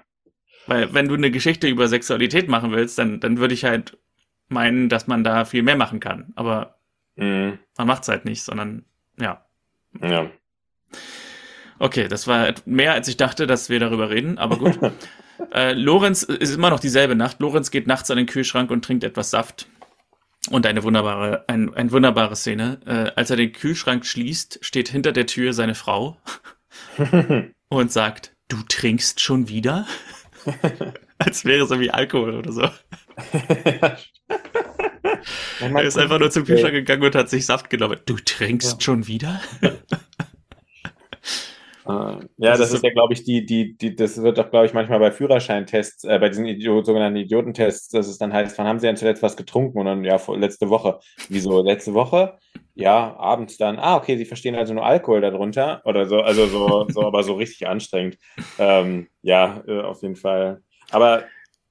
Weil wenn du eine Geschichte über Sexualität machen willst, dann, dann würde ich halt meinen, dass man da viel mehr machen kann. Aber mhm. man macht es halt nicht, sondern ja. Ja. Okay, das war mehr, als ich dachte, dass wir darüber reden, aber gut. äh, Lorenz ist immer noch dieselbe Nacht. Lorenz geht nachts an den Kühlschrank und trinkt etwas Saft. Und eine wunderbare, ein, eine wunderbare Szene. Äh, als er den Kühlschrank schließt, steht hinter der Tür seine Frau und sagt, du trinkst schon wieder? als wäre es irgendwie Alkohol oder so. Er ist einfach nur zum Kühlschrank gegangen und hat sich Saft genommen. Du trinkst ja. schon wieder? Uh, ja, das, das ist, so ja, glaube ich, die, die, die, das wird doch, glaube ich, manchmal bei Führerscheintests, äh, bei diesen Idiot, sogenannten Idiotentests, dass es dann heißt, wann haben Sie denn zuletzt was getrunken? Und dann, ja, letzte Woche. Wieso, letzte Woche? Ja, abends dann, ah, okay, Sie verstehen also nur Alkohol darunter oder so, also so, so aber so richtig anstrengend. Ähm, ja, äh, auf jeden Fall. Aber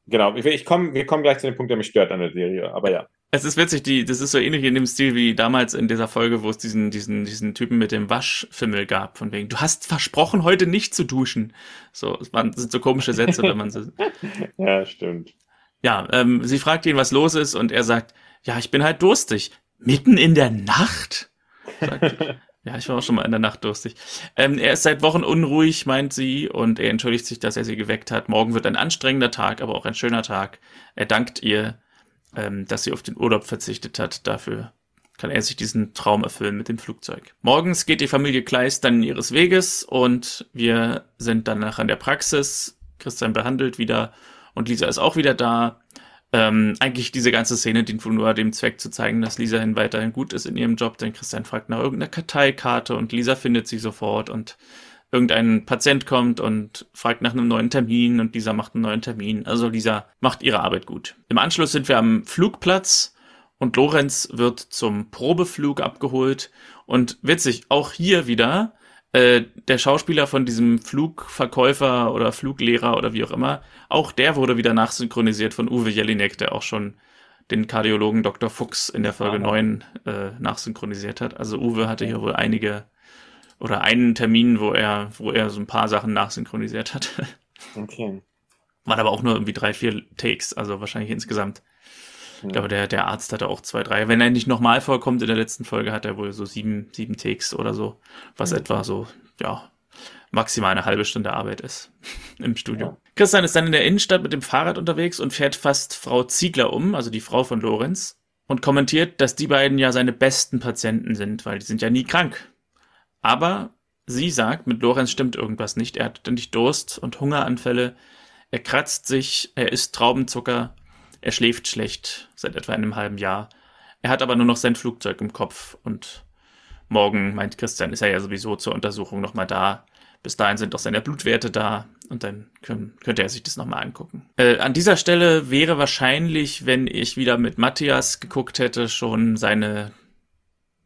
Genau, ich, ich komm, wir kommen gleich zu dem Punkt, der mich stört an der Serie, aber ja. Es ist witzig, die, das ist so ähnlich in dem Stil wie damals in dieser Folge, wo es diesen, diesen, diesen Typen mit dem Waschfimmel gab, von wegen, du hast versprochen, heute nicht zu duschen. So, es waren, das sind so komische Sätze, wenn man so. ja, stimmt. Ja, ähm, sie fragt ihn, was los ist, und er sagt, ja, ich bin halt durstig. Mitten in der Nacht? Sagt, Ja, ich war auch schon mal in der Nacht durstig. Ähm, er ist seit Wochen unruhig, meint sie, und er entschuldigt sich, dass er sie geweckt hat. Morgen wird ein anstrengender Tag, aber auch ein schöner Tag. Er dankt ihr, ähm, dass sie auf den Urlaub verzichtet hat. Dafür kann er sich diesen Traum erfüllen mit dem Flugzeug. Morgens geht die Familie Kleist dann ihres Weges und wir sind danach an der Praxis. Christian behandelt wieder und Lisa ist auch wieder da. Ähm, eigentlich diese ganze Szene dient wohl nur dem Zweck zu zeigen, dass Lisa hin weiterhin gut ist in ihrem Job, denn Christian fragt nach irgendeiner Karteikarte und Lisa findet sie sofort und irgendein Patient kommt und fragt nach einem neuen Termin und Lisa macht einen neuen Termin. Also Lisa macht ihre Arbeit gut. Im Anschluss sind wir am Flugplatz und Lorenz wird zum Probeflug abgeholt und witzig, auch hier wieder äh, der Schauspieler von diesem Flugverkäufer oder Fluglehrer oder wie auch immer, auch der wurde wieder nachsynchronisiert von Uwe Jelinek, der auch schon den Kardiologen Dr. Fuchs in der Folge ah. 9 äh, nachsynchronisiert hat. Also Uwe hatte hier wohl einige oder einen Termin, wo er, wo er so ein paar Sachen nachsynchronisiert hat. Okay. Waren aber auch nur irgendwie drei, vier Takes, also wahrscheinlich insgesamt. Ich glaube, der, der Arzt hatte auch zwei, drei. Wenn er nicht nochmal vorkommt in der letzten Folge, hat er wohl so sieben, sieben Takes oder so, was mhm. etwa so, ja, maximal eine halbe Stunde Arbeit ist im Studio. Ja. Christian ist dann in der Innenstadt mit dem Fahrrad unterwegs und fährt fast Frau Ziegler um, also die Frau von Lorenz, und kommentiert, dass die beiden ja seine besten Patienten sind, weil die sind ja nie krank. Aber sie sagt, mit Lorenz stimmt irgendwas nicht. Er hat ständig Durst und Hungeranfälle. Er kratzt sich, er isst Traubenzucker er schläft schlecht seit etwa einem halben Jahr. Er hat aber nur noch sein Flugzeug im Kopf und morgen, meint Christian, ist er ja sowieso zur Untersuchung nochmal da. Bis dahin sind doch seine Blutwerte da und dann können, könnte er sich das nochmal angucken. Äh, an dieser Stelle wäre wahrscheinlich, wenn ich wieder mit Matthias geguckt hätte, schon seine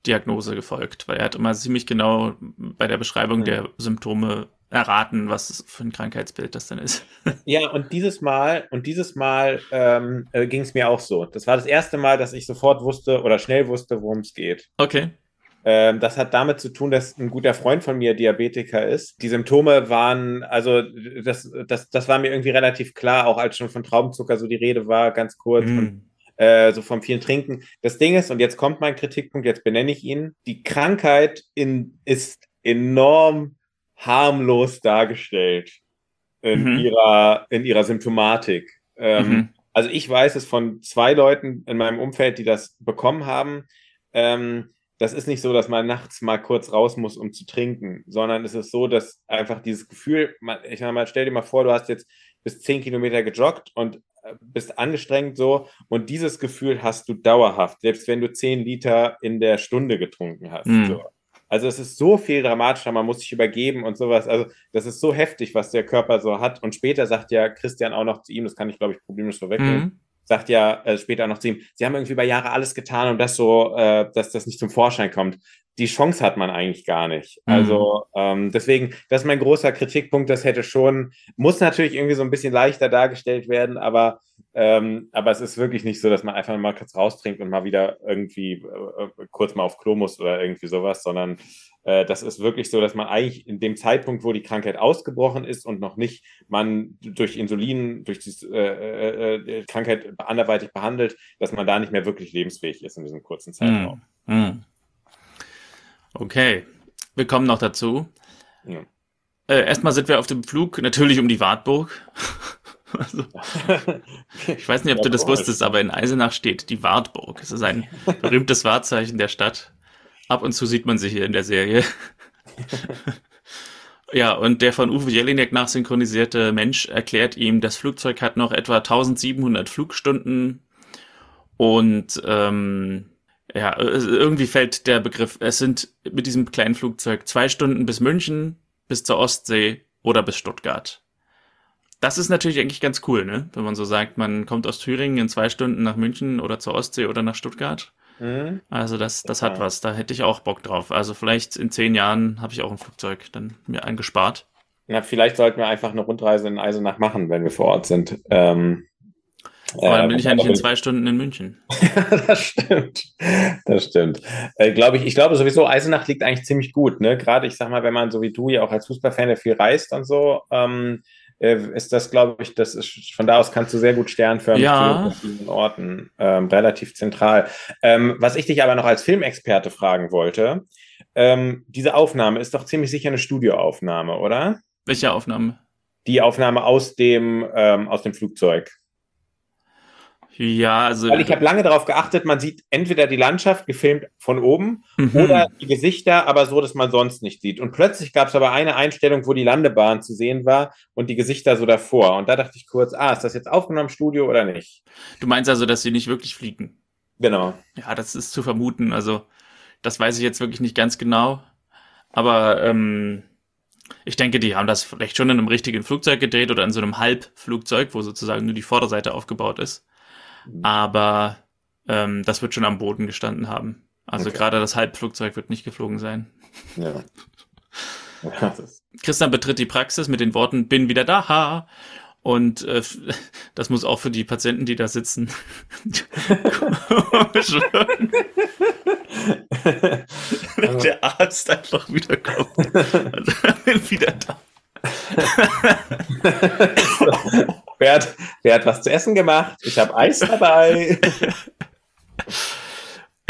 Diagnose gefolgt, weil er hat immer ziemlich genau bei der Beschreibung mhm. der Symptome erraten, was für ein Krankheitsbild das dann ist. Ja, und dieses Mal, und dieses Mal ähm, äh, ging es mir auch so. Das war das erste Mal, dass ich sofort wusste oder schnell wusste, worum es geht. Okay. Ähm, das hat damit zu tun, dass ein guter Freund von mir Diabetiker ist. Die Symptome waren, also das, das, das war mir irgendwie relativ klar, auch als schon von Traubenzucker so die Rede war, ganz kurz. Mm. Und, äh, so vom vielen Trinken. Das Ding ist, und jetzt kommt mein Kritikpunkt, jetzt benenne ich ihn, die Krankheit in, ist enorm harmlos dargestellt in, mhm. ihrer, in ihrer Symptomatik. Ähm, mhm. Also ich weiß es von zwei Leuten in meinem Umfeld, die das bekommen haben. Ähm, das ist nicht so, dass man nachts mal kurz raus muss, um zu trinken, sondern es ist so, dass einfach dieses Gefühl, ich sag mal, stell dir mal vor, du hast jetzt bis zehn Kilometer gejoggt und äh, bist angestrengt so und dieses Gefühl hast du dauerhaft, selbst wenn du zehn Liter in der Stunde getrunken hast. Mhm. So. Also es ist so viel dramatischer, man muss sich übergeben und sowas. Also das ist so heftig, was der Körper so hat. Und später sagt ja Christian auch noch zu ihm, das kann ich glaube ich problemlos vorwegnehmen, mhm. sagt ja äh, später auch noch zu ihm, sie haben irgendwie über Jahre alles getan, um das so, äh, dass das nicht zum Vorschein kommt. Die Chance hat man eigentlich gar nicht. Mhm. Also ähm, deswegen, das ist mein großer Kritikpunkt. Das hätte schon, muss natürlich irgendwie so ein bisschen leichter dargestellt werden, aber ähm, aber es ist wirklich nicht so, dass man einfach mal kurz raustrinkt und mal wieder irgendwie äh, äh, kurz mal auf Klo muss oder irgendwie sowas, sondern äh, das ist wirklich so, dass man eigentlich in dem Zeitpunkt, wo die Krankheit ausgebrochen ist und noch nicht man durch Insulin, durch die äh, äh, äh Krankheit anderweitig behandelt, dass man da nicht mehr wirklich lebensfähig ist in diesem kurzen Zeitraum. Mm, mm. Okay, wir kommen noch dazu. Ja. erstmal sind wir auf dem Flug natürlich um die Wartburg. Also, ich weiß nicht, ob du das wusstest, aber in Eisenach steht die Wartburg. Es ist ein berühmtes Wahrzeichen der Stadt. Ab und zu sieht man sie hier in der Serie. ja, und der von Uwe Jelinek nachsynchronisierte Mensch erklärt ihm, das Flugzeug hat noch etwa 1700 Flugstunden und ähm, ja, irgendwie fällt der Begriff, es sind mit diesem kleinen Flugzeug zwei Stunden bis München, bis zur Ostsee oder bis Stuttgart das ist natürlich eigentlich ganz cool, ne? Wenn man so sagt, man kommt aus Thüringen in zwei Stunden nach München oder zur Ostsee oder nach Stuttgart. Mhm. Also das, das hat was. Da hätte ich auch Bock drauf. Also vielleicht in zehn Jahren habe ich auch ein Flugzeug dann mir angespart. Na, vielleicht sollten wir einfach eine Rundreise in Eisenach machen, wenn wir vor Ort sind. Ähm, aber dann bin ich ja nicht in zwei Stunden in München. das stimmt. Das stimmt. Äh, glaube ich, ich glaube sowieso, Eisenach liegt eigentlich ziemlich gut. Ne? Gerade, ich sag mal, wenn man so wie du ja auch als Fußballfan, der viel reist und so, ähm, äh, ist das, glaube ich, das ist, von da aus kannst du sehr gut sternförmig ja. an verschiedenen Orten, ähm, relativ zentral. Ähm, was ich dich aber noch als Filmexperte fragen wollte, ähm, diese Aufnahme ist doch ziemlich sicher eine Studioaufnahme, oder? Welche Aufnahme? Die Aufnahme aus dem, ähm, aus dem Flugzeug. Ja, also. Weil ich habe lange darauf geachtet, man sieht entweder die Landschaft gefilmt von oben mhm. oder die Gesichter, aber so, dass man sonst nicht sieht. Und plötzlich gab es aber eine Einstellung, wo die Landebahn zu sehen war und die Gesichter so davor. Und da dachte ich kurz, ah, ist das jetzt aufgenommen im Studio oder nicht? Du meinst also, dass sie nicht wirklich fliegen? Genau. Ja, das ist zu vermuten. Also, das weiß ich jetzt wirklich nicht ganz genau. Aber ähm, ich denke, die haben das vielleicht schon in einem richtigen Flugzeug gedreht oder in so einem Halbflugzeug, wo sozusagen nur die Vorderseite aufgebaut ist. Aber ähm, das wird schon am Boden gestanden haben. Also okay. gerade das Halbflugzeug wird nicht geflogen sein. Ja. ja Christian betritt die Praxis mit den Worten, bin wieder da. Und äh, das muss auch für die Patienten, die da sitzen, komisch werden. Wenn der Arzt einfach wiederkommt. Also, bin wieder da. Wer, hat, wer hat was zu essen gemacht? Ich habe Eis dabei.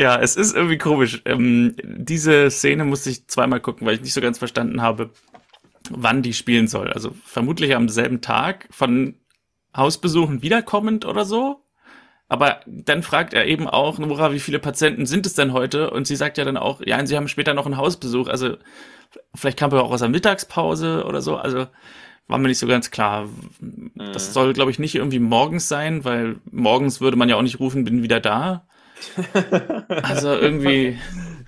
Ja, es ist irgendwie komisch. Ähm, diese Szene musste ich zweimal gucken, weil ich nicht so ganz verstanden habe, wann die spielen soll. Also vermutlich am selben Tag von Hausbesuchen wiederkommend oder so. Aber dann fragt er eben auch, Nora, wie viele Patienten sind es denn heute? Und sie sagt ja dann auch, ja, sie haben später noch einen Hausbesuch. Also vielleicht kam er auch aus der Mittagspause oder so. Also war mir nicht so ganz klar. Das mhm. soll, glaube ich, nicht irgendwie morgens sein, weil morgens würde man ja auch nicht rufen, bin wieder da. also irgendwie.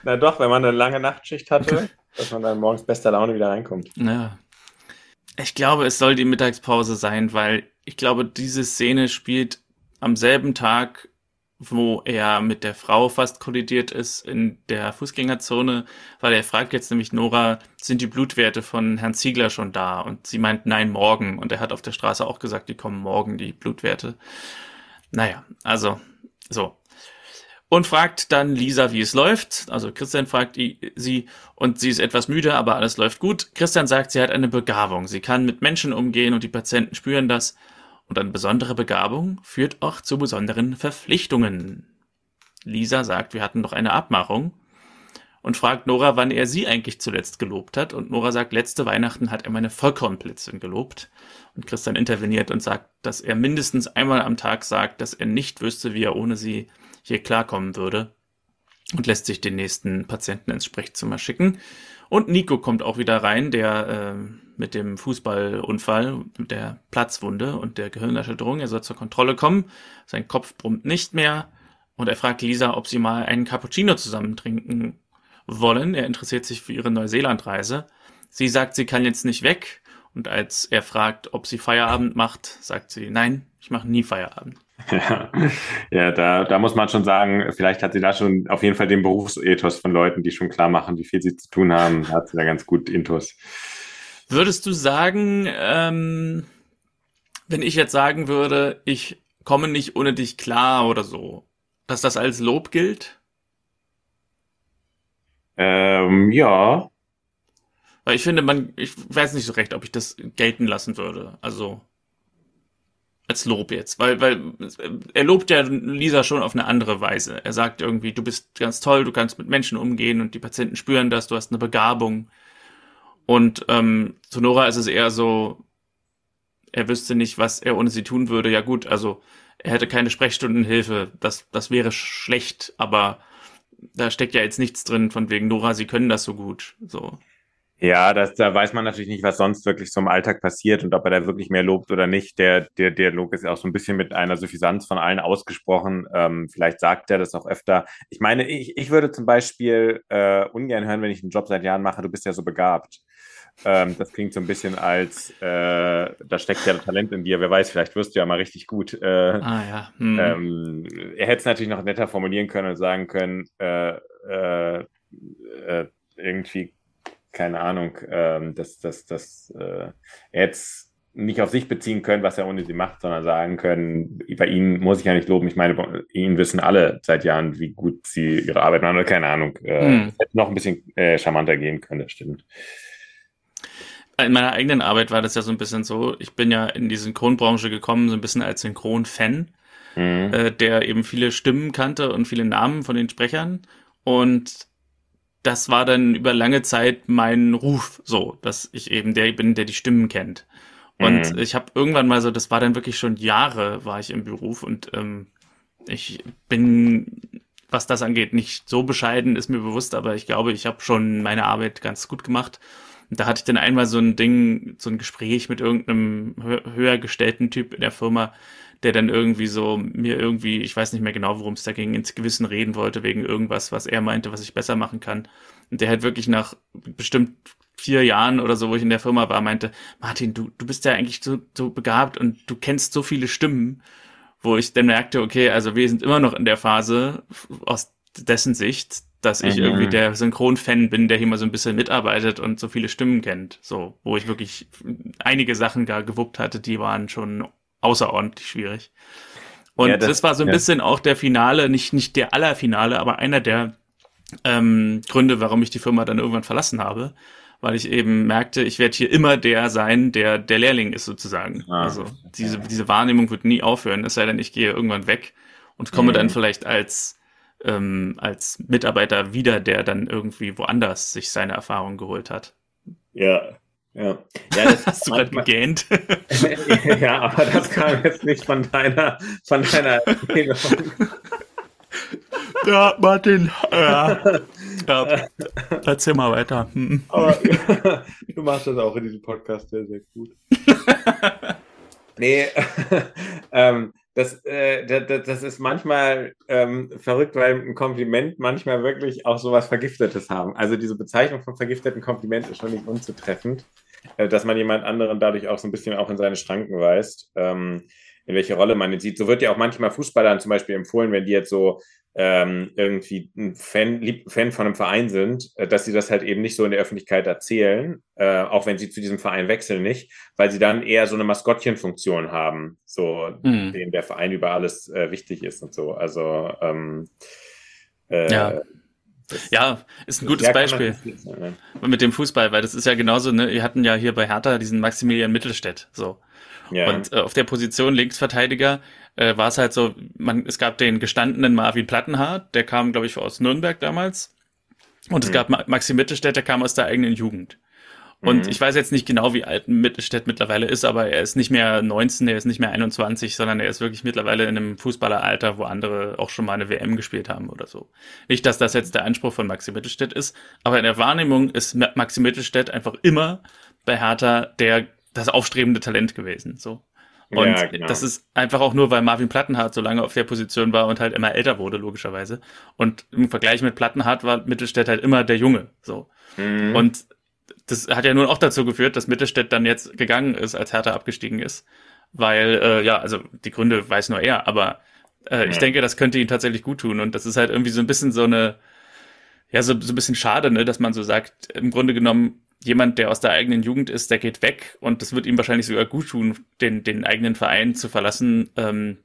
Na doch, wenn man eine lange Nachtschicht hatte, dass man dann morgens bester Laune wieder reinkommt. Ja. Ich glaube, es soll die Mittagspause sein, weil ich glaube, diese Szene spielt am selben Tag wo er mit der Frau fast kollidiert ist in der Fußgängerzone, weil er fragt jetzt nämlich Nora, sind die Blutwerte von Herrn Ziegler schon da? Und sie meint, nein, morgen. Und er hat auf der Straße auch gesagt, die kommen morgen, die Blutwerte. Naja, also, so. und fragt dann Lisa, wie es läuft. Also Christian fragt sie und sie ist etwas müde, aber alles läuft gut. Christian sagt, sie hat eine Begabung. Sie kann mit Menschen umgehen und die Patienten spüren das. Und eine besondere Begabung führt auch zu besonderen Verpflichtungen. Lisa sagt, wir hatten doch eine Abmachung und fragt Nora, wann er sie eigentlich zuletzt gelobt hat. Und Nora sagt, letzte Weihnachten hat er meine Vollkornblitzin gelobt. Und Christian interveniert und sagt, dass er mindestens einmal am Tag sagt, dass er nicht wüsste, wie er ohne sie hier klarkommen würde und lässt sich den nächsten Patienten ins Sprechzimmer schicken. Und Nico kommt auch wieder rein, der äh, mit dem Fußballunfall, mit der Platzwunde und der Gehirnerschütterung. Er soll zur Kontrolle kommen. Sein Kopf brummt nicht mehr. Und er fragt Lisa, ob sie mal einen Cappuccino zusammen trinken wollen. Er interessiert sich für ihre Neuseelandreise. Sie sagt, sie kann jetzt nicht weg. Und als er fragt, ob sie Feierabend macht, sagt sie, nein, ich mache nie Feierabend. Ja, ja da, da muss man schon sagen, vielleicht hat sie da schon auf jeden Fall den Berufsethos von Leuten, die schon klar machen, wie viel sie zu tun haben, hat sie da ganz gut Intus. Würdest du sagen, ähm, wenn ich jetzt sagen würde, ich komme nicht ohne dich klar oder so, dass das als Lob gilt? Ähm, ja. Weil ich finde, man, ich weiß nicht so recht, ob ich das gelten lassen würde. Also, als Lob jetzt, weil, weil er lobt ja Lisa schon auf eine andere Weise. Er sagt irgendwie, du bist ganz toll, du kannst mit Menschen umgehen und die Patienten spüren das, du hast eine Begabung. Und ähm, zu Nora ist es eher so, er wüsste nicht, was er ohne sie tun würde. Ja gut, also er hätte keine Sprechstundenhilfe, das, das wäre schlecht, aber da steckt ja jetzt nichts drin von wegen Nora, sie können das so gut. So. Ja, das, da weiß man natürlich nicht, was sonst wirklich so im Alltag passiert und ob er da wirklich mehr lobt oder nicht. Der, der Dialog ist ja auch so ein bisschen mit einer Suffisanz von allen ausgesprochen. Ähm, vielleicht sagt er das auch öfter. Ich meine, ich, ich würde zum Beispiel äh, ungern hören, wenn ich einen Job seit Jahren mache, du bist ja so begabt. Ähm, das klingt so ein bisschen als, äh, da steckt ja Talent in dir. Wer weiß, vielleicht wirst du ja mal richtig gut. Äh, ah, ja. Hm. Ähm, er hätte es natürlich noch netter formulieren können und sagen können, äh, äh, äh irgendwie keine Ahnung, ähm, dass, dass, dass äh, er jetzt nicht auf sich beziehen können, was er ohne sie macht, sondern sagen können, bei ihnen muss ich ja nicht loben. Ich meine, ihnen wissen alle seit Jahren, wie gut sie ihre Arbeit machen oder keine Ahnung. Äh, hm. hätte noch ein bisschen äh, charmanter gehen können, das stimmt. In meiner eigenen Arbeit war das ja so ein bisschen so. Ich bin ja in die Synchronbranche gekommen, so ein bisschen als Synchron-Fan, mhm. äh, der eben viele Stimmen kannte und viele Namen von den Sprechern. Und das war dann über lange Zeit mein Ruf, so, dass ich eben der bin, der die Stimmen kennt. Und mhm. ich habe irgendwann mal so, das war dann wirklich schon Jahre, war ich im Beruf und ähm, ich bin, was das angeht, nicht so bescheiden, ist mir bewusst, aber ich glaube, ich habe schon meine Arbeit ganz gut gemacht. Und da hatte ich dann einmal so ein Ding, so ein Gespräch mit irgendeinem höher gestellten Typ in der Firma, der dann irgendwie so mir irgendwie, ich weiß nicht mehr genau, worum es da ging, ins Gewissen reden wollte wegen irgendwas, was er meinte, was ich besser machen kann. Und der halt wirklich nach bestimmt vier Jahren oder so, wo ich in der Firma war, meinte, Martin, du, du bist ja eigentlich so, so begabt und du kennst so viele Stimmen, wo ich dann merkte, okay, also wir sind immer noch in der Phase aus dessen Sicht, dass ich mhm. irgendwie der Synchron-Fan bin, der hier mal so ein bisschen mitarbeitet und so viele Stimmen kennt. So, wo ich wirklich einige Sachen da gewuppt hatte, die waren schon außerordentlich schwierig. Und ja, das, das, war so ein ja. bisschen auch der Finale, nicht, nicht der allerfinale, aber einer der ähm, Gründe, warum ich die Firma dann irgendwann verlassen habe, weil ich eben merkte, ich werde hier immer der sein, der der Lehrling ist sozusagen. Ah, also diese, diese Wahrnehmung wird nie aufhören, es sei denn, ich gehe irgendwann weg und komme mhm. dann vielleicht als ähm, als Mitarbeiter wieder, der dann irgendwie woanders sich seine Erfahrung geholt hat. Ja, ja. ja das Hast du gerade gegähnt? ja, aber das kam jetzt nicht von deiner, von deiner. Ja, Martin. Ja. ja. Erzähl mal weiter. Hm. Aber du machst das auch in diesem Podcast sehr, sehr gut. nee, ähm, das, äh, das, das ist manchmal ähm, verrückt, weil ein Kompliment manchmal wirklich auch sowas Vergiftetes haben. Also diese Bezeichnung von vergifteten Kompliment ist schon nicht unzutreffend, äh, dass man jemand anderen dadurch auch so ein bisschen auch in seine Schranken weist. Ähm, in welche Rolle man ihn sieht. So wird ja auch manchmal Fußballern zum Beispiel empfohlen, wenn die jetzt so ähm, irgendwie ein Fan, lieb, Fan von einem Verein sind, äh, dass sie das halt eben nicht so in der Öffentlichkeit erzählen, äh, auch wenn sie zu diesem Verein wechseln nicht, weil sie dann eher so eine Maskottchenfunktion haben, so mhm. denen der Verein über alles äh, wichtig ist und so. Also ähm, Äh, ja. ja, ist ein gutes Beispiel sein, ne? mit dem Fußball, weil das ist ja genauso, ne, wir hatten ja hier bei Hertha diesen Maximilian Mittelstädt, so. Ja. Und äh, auf der Position Linksverteidiger äh, war es halt so, man, es gab den gestandenen Marvin Plattenhardt, der kam, glaube ich, aus Nürnberg damals. Und es mhm. gab Maxi Mittelstädt, der kam aus der eigenen Jugend. Und mhm. ich weiß jetzt nicht genau, wie alt Mittelstädt mittlerweile ist, aber er ist nicht mehr 19, er ist nicht mehr 21, sondern er ist wirklich mittlerweile in einem Fußballeralter, wo andere auch schon mal eine WM gespielt haben oder so. Nicht, dass das jetzt der Anspruch von Maxi Mittelstädt ist, aber in der Wahrnehmung ist Maxi Mittelstädt einfach immer bei Hertha der, das aufstrebende Talent gewesen, so. Und ja, genau. das ist einfach auch nur, weil Marvin Plattenhardt so lange auf der Position war und halt immer älter wurde, logischerweise. Und im Vergleich mit Plattenhardt war Mittelstädt halt immer der Junge, so. Mhm. Und das hat ja nun auch dazu geführt, dass Mittelstädt dann jetzt gegangen ist, als Hertha abgestiegen ist. Weil, äh, ja, also die Gründe weiß nur er, aber äh, ja. ich denke, das könnte ihm tatsächlich gut tun. Und das ist halt irgendwie so ein bisschen so eine, ja, so, so ein bisschen schade, ne, dass man so sagt, im Grunde genommen, jemand, der aus der eigenen Jugend ist, der geht weg und das wird ihm wahrscheinlich sogar gut tun, den, den eigenen Verein zu verlassen, ähm,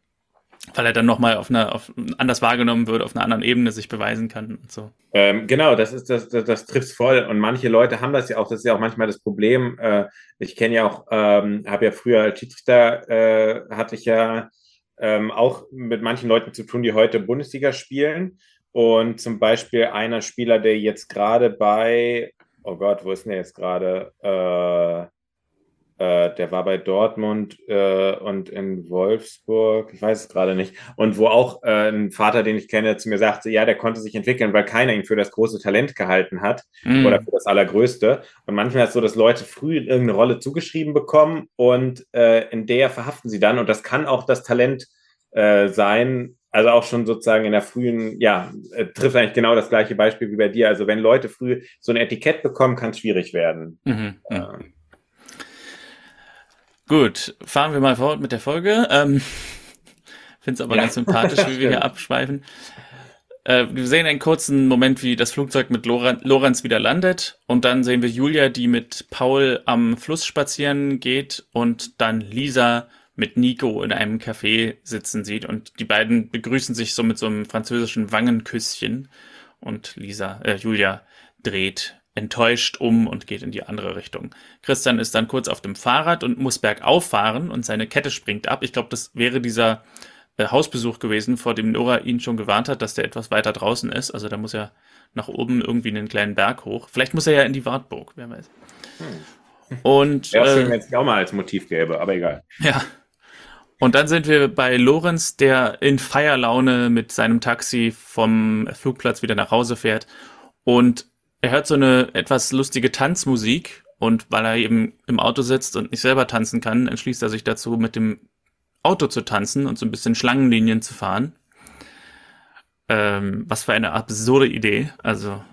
weil er dann nochmal auf einer, auf, anders wahrgenommen wird, auf einer anderen Ebene sich beweisen kann und so. Ähm, genau, das ist, das, das, das trifft voll. Und manche Leute haben das ja auch, das ist ja auch manchmal das Problem. Äh, ich kenne ja auch, ähm, habe ja früher als Schiedsrichter, äh, hatte ich ja ähm, auch mit manchen Leuten zu tun, die heute Bundesliga spielen. Und zum Beispiel einer Spieler, der jetzt gerade bei, oh Gott, wo ist denn der jetzt gerade? Äh, äh, der war bei Dortmund äh, und in Wolfsburg, ich weiß es gerade nicht. Und wo auch äh, ein Vater, den ich kenne, zu mir sagte, ja, der konnte sich entwickeln, weil keiner ihn für das große Talent gehalten hat mm. oder für das Allergrößte. Und manchmal ist es so, dass Leute früh irgendeine Rolle zugeschrieben bekommen und äh, in der verhaften sie dann. Und das kann auch das Talent äh, sein, also auch schon sozusagen in der frühen, ja, äh, trifft eigentlich genau das gleiche Beispiel wie bei dir. Also wenn Leute früh so ein Etikett bekommen, kann es schwierig werden. Mhm. Ähm, Gut, fahren wir mal fort mit der Folge. Ähm, Finde es aber ja. ganz sympathisch, wie wir hier abschweifen. Äh, wir sehen einen kurzen Moment, wie das Flugzeug mit Lorenz wieder landet. Und dann sehen wir Julia, die mit Paul am Fluss spazieren geht und dann Lisa mit Nico in einem Café sitzen sieht. Und die beiden begrüßen sich so mit so einem französischen Wangenküsschen. Und Lisa, äh, Julia dreht enttäuscht um und geht in die andere Richtung. Christian ist dann kurz auf dem Fahrrad und muss bergauf fahren und seine Kette springt ab. Ich glaube, das wäre dieser äh, Hausbesuch gewesen, vor dem Nora ihn schon gewarnt hat, dass der etwas weiter draußen ist. Also da muss er nach oben irgendwie einen kleinen Berg hoch. Vielleicht muss er ja in die Wartburg, wer weiß. Hm. Und ja, schön, äh, wenn es auch mal als Motiv gäbe, aber egal. Ja. Und dann sind wir bei Lorenz, der in Feierlaune mit seinem Taxi vom Flugplatz wieder nach Hause fährt und er hört so eine etwas lustige Tanzmusik und weil er eben im Auto sitzt und nicht selber tanzen kann, entschließt er sich dazu, mit dem Auto zu tanzen und so ein bisschen Schlangenlinien zu fahren. Ähm, was für eine absurde Idee. Also,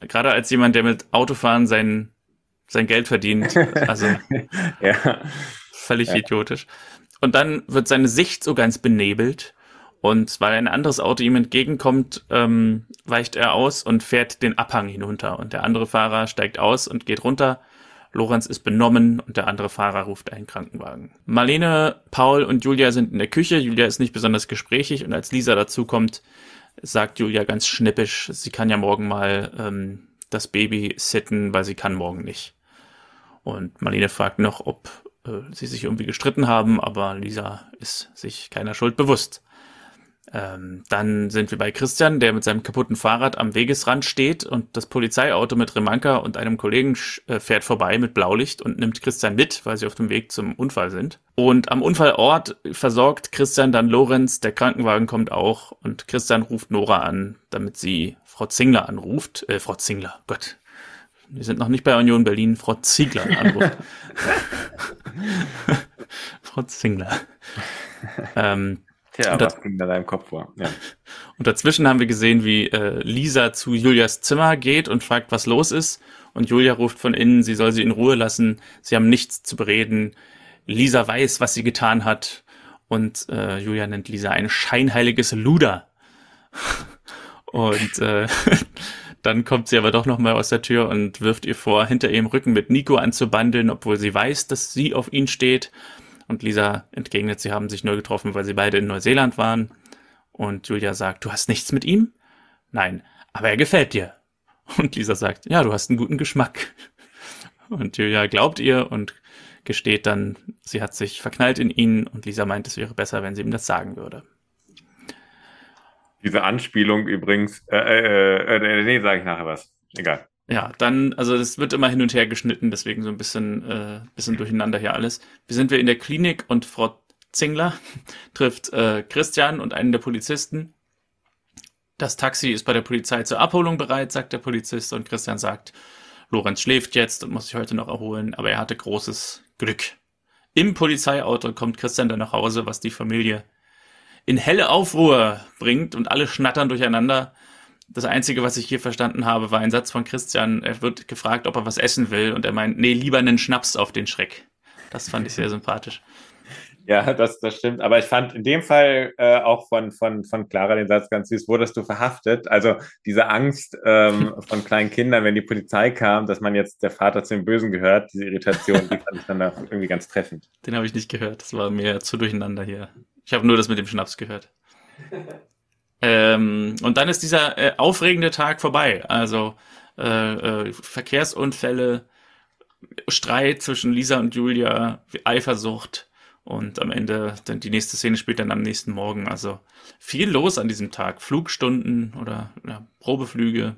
gerade als jemand, der mit Autofahren sein, sein Geld verdient, also ja. völlig ja. idiotisch. Und dann wird seine Sicht so ganz benebelt und weil ein anderes Auto ihm entgegenkommt, ähm, weicht er aus und fährt den Abhang hinunter. Und der andere Fahrer steigt aus und geht runter. Lorenz ist benommen und der andere Fahrer ruft einen Krankenwagen. Marlene, Paul und Julia sind in der Küche. Julia ist nicht besonders gesprächig und als Lisa dazukommt, sagt Julia ganz schnippisch, sie kann ja morgen mal ähm, das Baby sitten, weil sie kann morgen nicht. Und Marlene fragt noch, ob äh, sie sich irgendwie gestritten haben, aber Lisa ist sich keiner Schuld bewusst. Ähm, dann sind wir bei Christian, der mit seinem kaputten Fahrrad am Wegesrand steht und das Polizeiauto mit Remanka und einem Kollegen äh, fährt vorbei mit Blaulicht und nimmt Christian mit, weil sie auf dem Weg zum Unfall sind. Und am Unfallort versorgt Christian dann Lorenz, der Krankenwagen kommt auch und Christian ruft Nora an, damit sie Frau Zingler anruft. Äh, Frau Zingler, Gott. Wir sind noch nicht bei Union Berlin, Frau Ziegler anruft. Frau Zingler. ähm, Tja, und was ging da deinem Kopf vor? Ja. Und dazwischen haben wir gesehen, wie äh, Lisa zu Julias Zimmer geht und fragt, was los ist. Und Julia ruft von innen, sie soll sie in Ruhe lassen. Sie haben nichts zu bereden. Lisa weiß, was sie getan hat. Und äh, Julia nennt Lisa ein scheinheiliges Luder. und äh, dann kommt sie aber doch nochmal aus der Tür und wirft ihr vor, hinter ihrem Rücken mit Nico anzubandeln, obwohl sie weiß, dass sie auf ihn steht. Und Lisa entgegnet, sie haben sich nur getroffen, weil sie beide in Neuseeland waren. Und Julia sagt, du hast nichts mit ihm? Nein, aber er gefällt dir. Und Lisa sagt, ja, du hast einen guten Geschmack. Und Julia glaubt ihr und gesteht dann, sie hat sich verknallt in ihn und Lisa meint, es wäre besser, wenn sie ihm das sagen würde. Diese Anspielung übrigens, äh, äh, äh, nee, sage ich nachher was. Egal. Ja, dann, also es wird immer hin und her geschnitten, deswegen so ein bisschen, äh, bisschen durcheinander hier alles. Wir sind wir in der Klinik und Frau Zingler trifft äh, Christian und einen der Polizisten. Das Taxi ist bei der Polizei zur Abholung bereit, sagt der Polizist, und Christian sagt, Lorenz schläft jetzt und muss sich heute noch erholen, aber er hatte großes Glück. Im Polizeiauto kommt Christian dann nach Hause, was die Familie in helle Aufruhr bringt und alle schnattern durcheinander. Das Einzige, was ich hier verstanden habe, war ein Satz von Christian. Er wird gefragt, ob er was essen will und er meint, nee, lieber einen Schnaps auf den Schreck. Das fand ich sehr sympathisch. Ja, das, das stimmt. Aber ich fand in dem Fall äh, auch von, von, von Clara den Satz ganz süß, wurdest du verhaftet? Also diese Angst ähm, von kleinen Kindern, wenn die Polizei kam, dass man jetzt der Vater zu den Bösen gehört, diese Irritation, die fand ich dann auch irgendwie ganz treffend. Den habe ich nicht gehört. Das war mir zu durcheinander hier. Ich habe nur das mit dem Schnaps gehört. ähm, und dann ist dieser äh, aufregende Tag vorbei. Also äh, äh, Verkehrsunfälle, Streit zwischen Lisa und Julia, Eifersucht und am Ende, dann die nächste Szene spielt dann am nächsten Morgen. Also viel los an diesem Tag. Flugstunden oder ja, Probeflüge.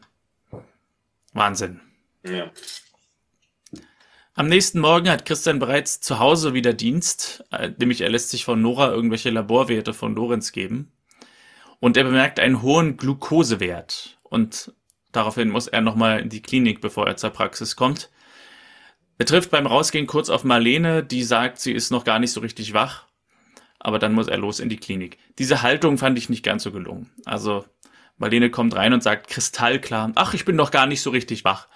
Wahnsinn. Ja. Am nächsten Morgen hat Christian bereits zu Hause wieder Dienst, äh, nämlich er lässt sich von Nora irgendwelche Laborwerte von Lorenz geben. Und er bemerkt einen hohen Glukosewert. Und daraufhin muss er nochmal in die Klinik, bevor er zur Praxis kommt. Er trifft beim Rausgehen kurz auf Marlene, die sagt, sie ist noch gar nicht so richtig wach. Aber dann muss er los in die Klinik. Diese Haltung fand ich nicht ganz so gelungen. Also Marlene kommt rein und sagt kristallklar, ach, ich bin noch gar nicht so richtig wach.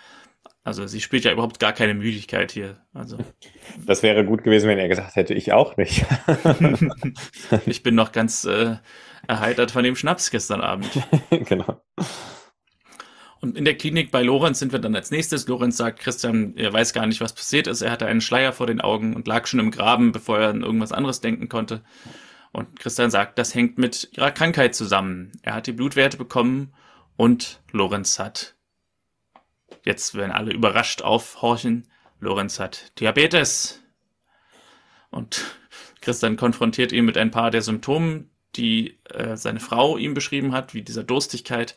Also sie spielt ja überhaupt gar keine Müdigkeit hier. Also das wäre gut gewesen, wenn er gesagt hätte, ich auch nicht. ich bin noch ganz äh, erheitert von dem Schnaps gestern Abend. genau. Und in der Klinik bei Lorenz sind wir dann als nächstes. Lorenz sagt, Christian, er weiß gar nicht, was passiert ist. Er hatte einen Schleier vor den Augen und lag schon im Graben, bevor er an irgendwas anderes denken konnte. Und Christian sagt, das hängt mit ihrer Krankheit zusammen. Er hat die Blutwerte bekommen und Lorenz hat, jetzt werden alle überrascht aufhorchen, Lorenz hat Diabetes. Und Christian konfrontiert ihn mit ein paar der Symptomen, die äh, seine Frau ihm beschrieben hat, wie dieser Durstigkeit.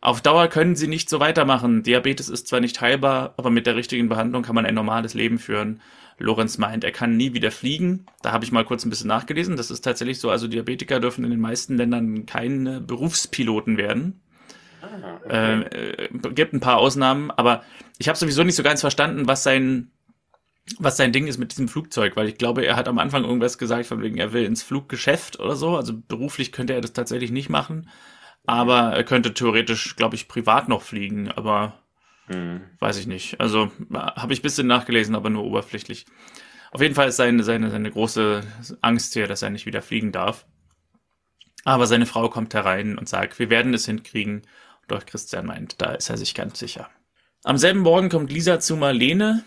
Auf Dauer können sie nicht so weitermachen. Diabetes ist zwar nicht heilbar, aber mit der richtigen Behandlung kann man ein normales Leben führen. Lorenz meint, er kann nie wieder fliegen. Da habe ich mal kurz ein bisschen nachgelesen. Das ist tatsächlich so. Also Diabetiker dürfen in den meisten Ländern keine Berufspiloten werden. Ah, okay. äh, gibt ein paar Ausnahmen, aber ich habe sowieso nicht so ganz verstanden, was sein was sein Ding ist mit diesem Flugzeug, weil ich glaube, er hat am Anfang irgendwas gesagt, von wegen, er will ins Fluggeschäft oder so. Also beruflich könnte er das tatsächlich nicht machen. Aber er könnte theoretisch, glaube ich, privat noch fliegen, aber mhm. weiß ich nicht. Also habe ich ein bisschen nachgelesen, aber nur oberflächlich. Auf jeden Fall ist seine, seine, seine große Angst hier, dass er nicht wieder fliegen darf. Aber seine Frau kommt herein und sagt, wir werden es hinkriegen. Doch Christian meint, da ist er sich ganz sicher. Am selben Morgen kommt Lisa zu Marlene.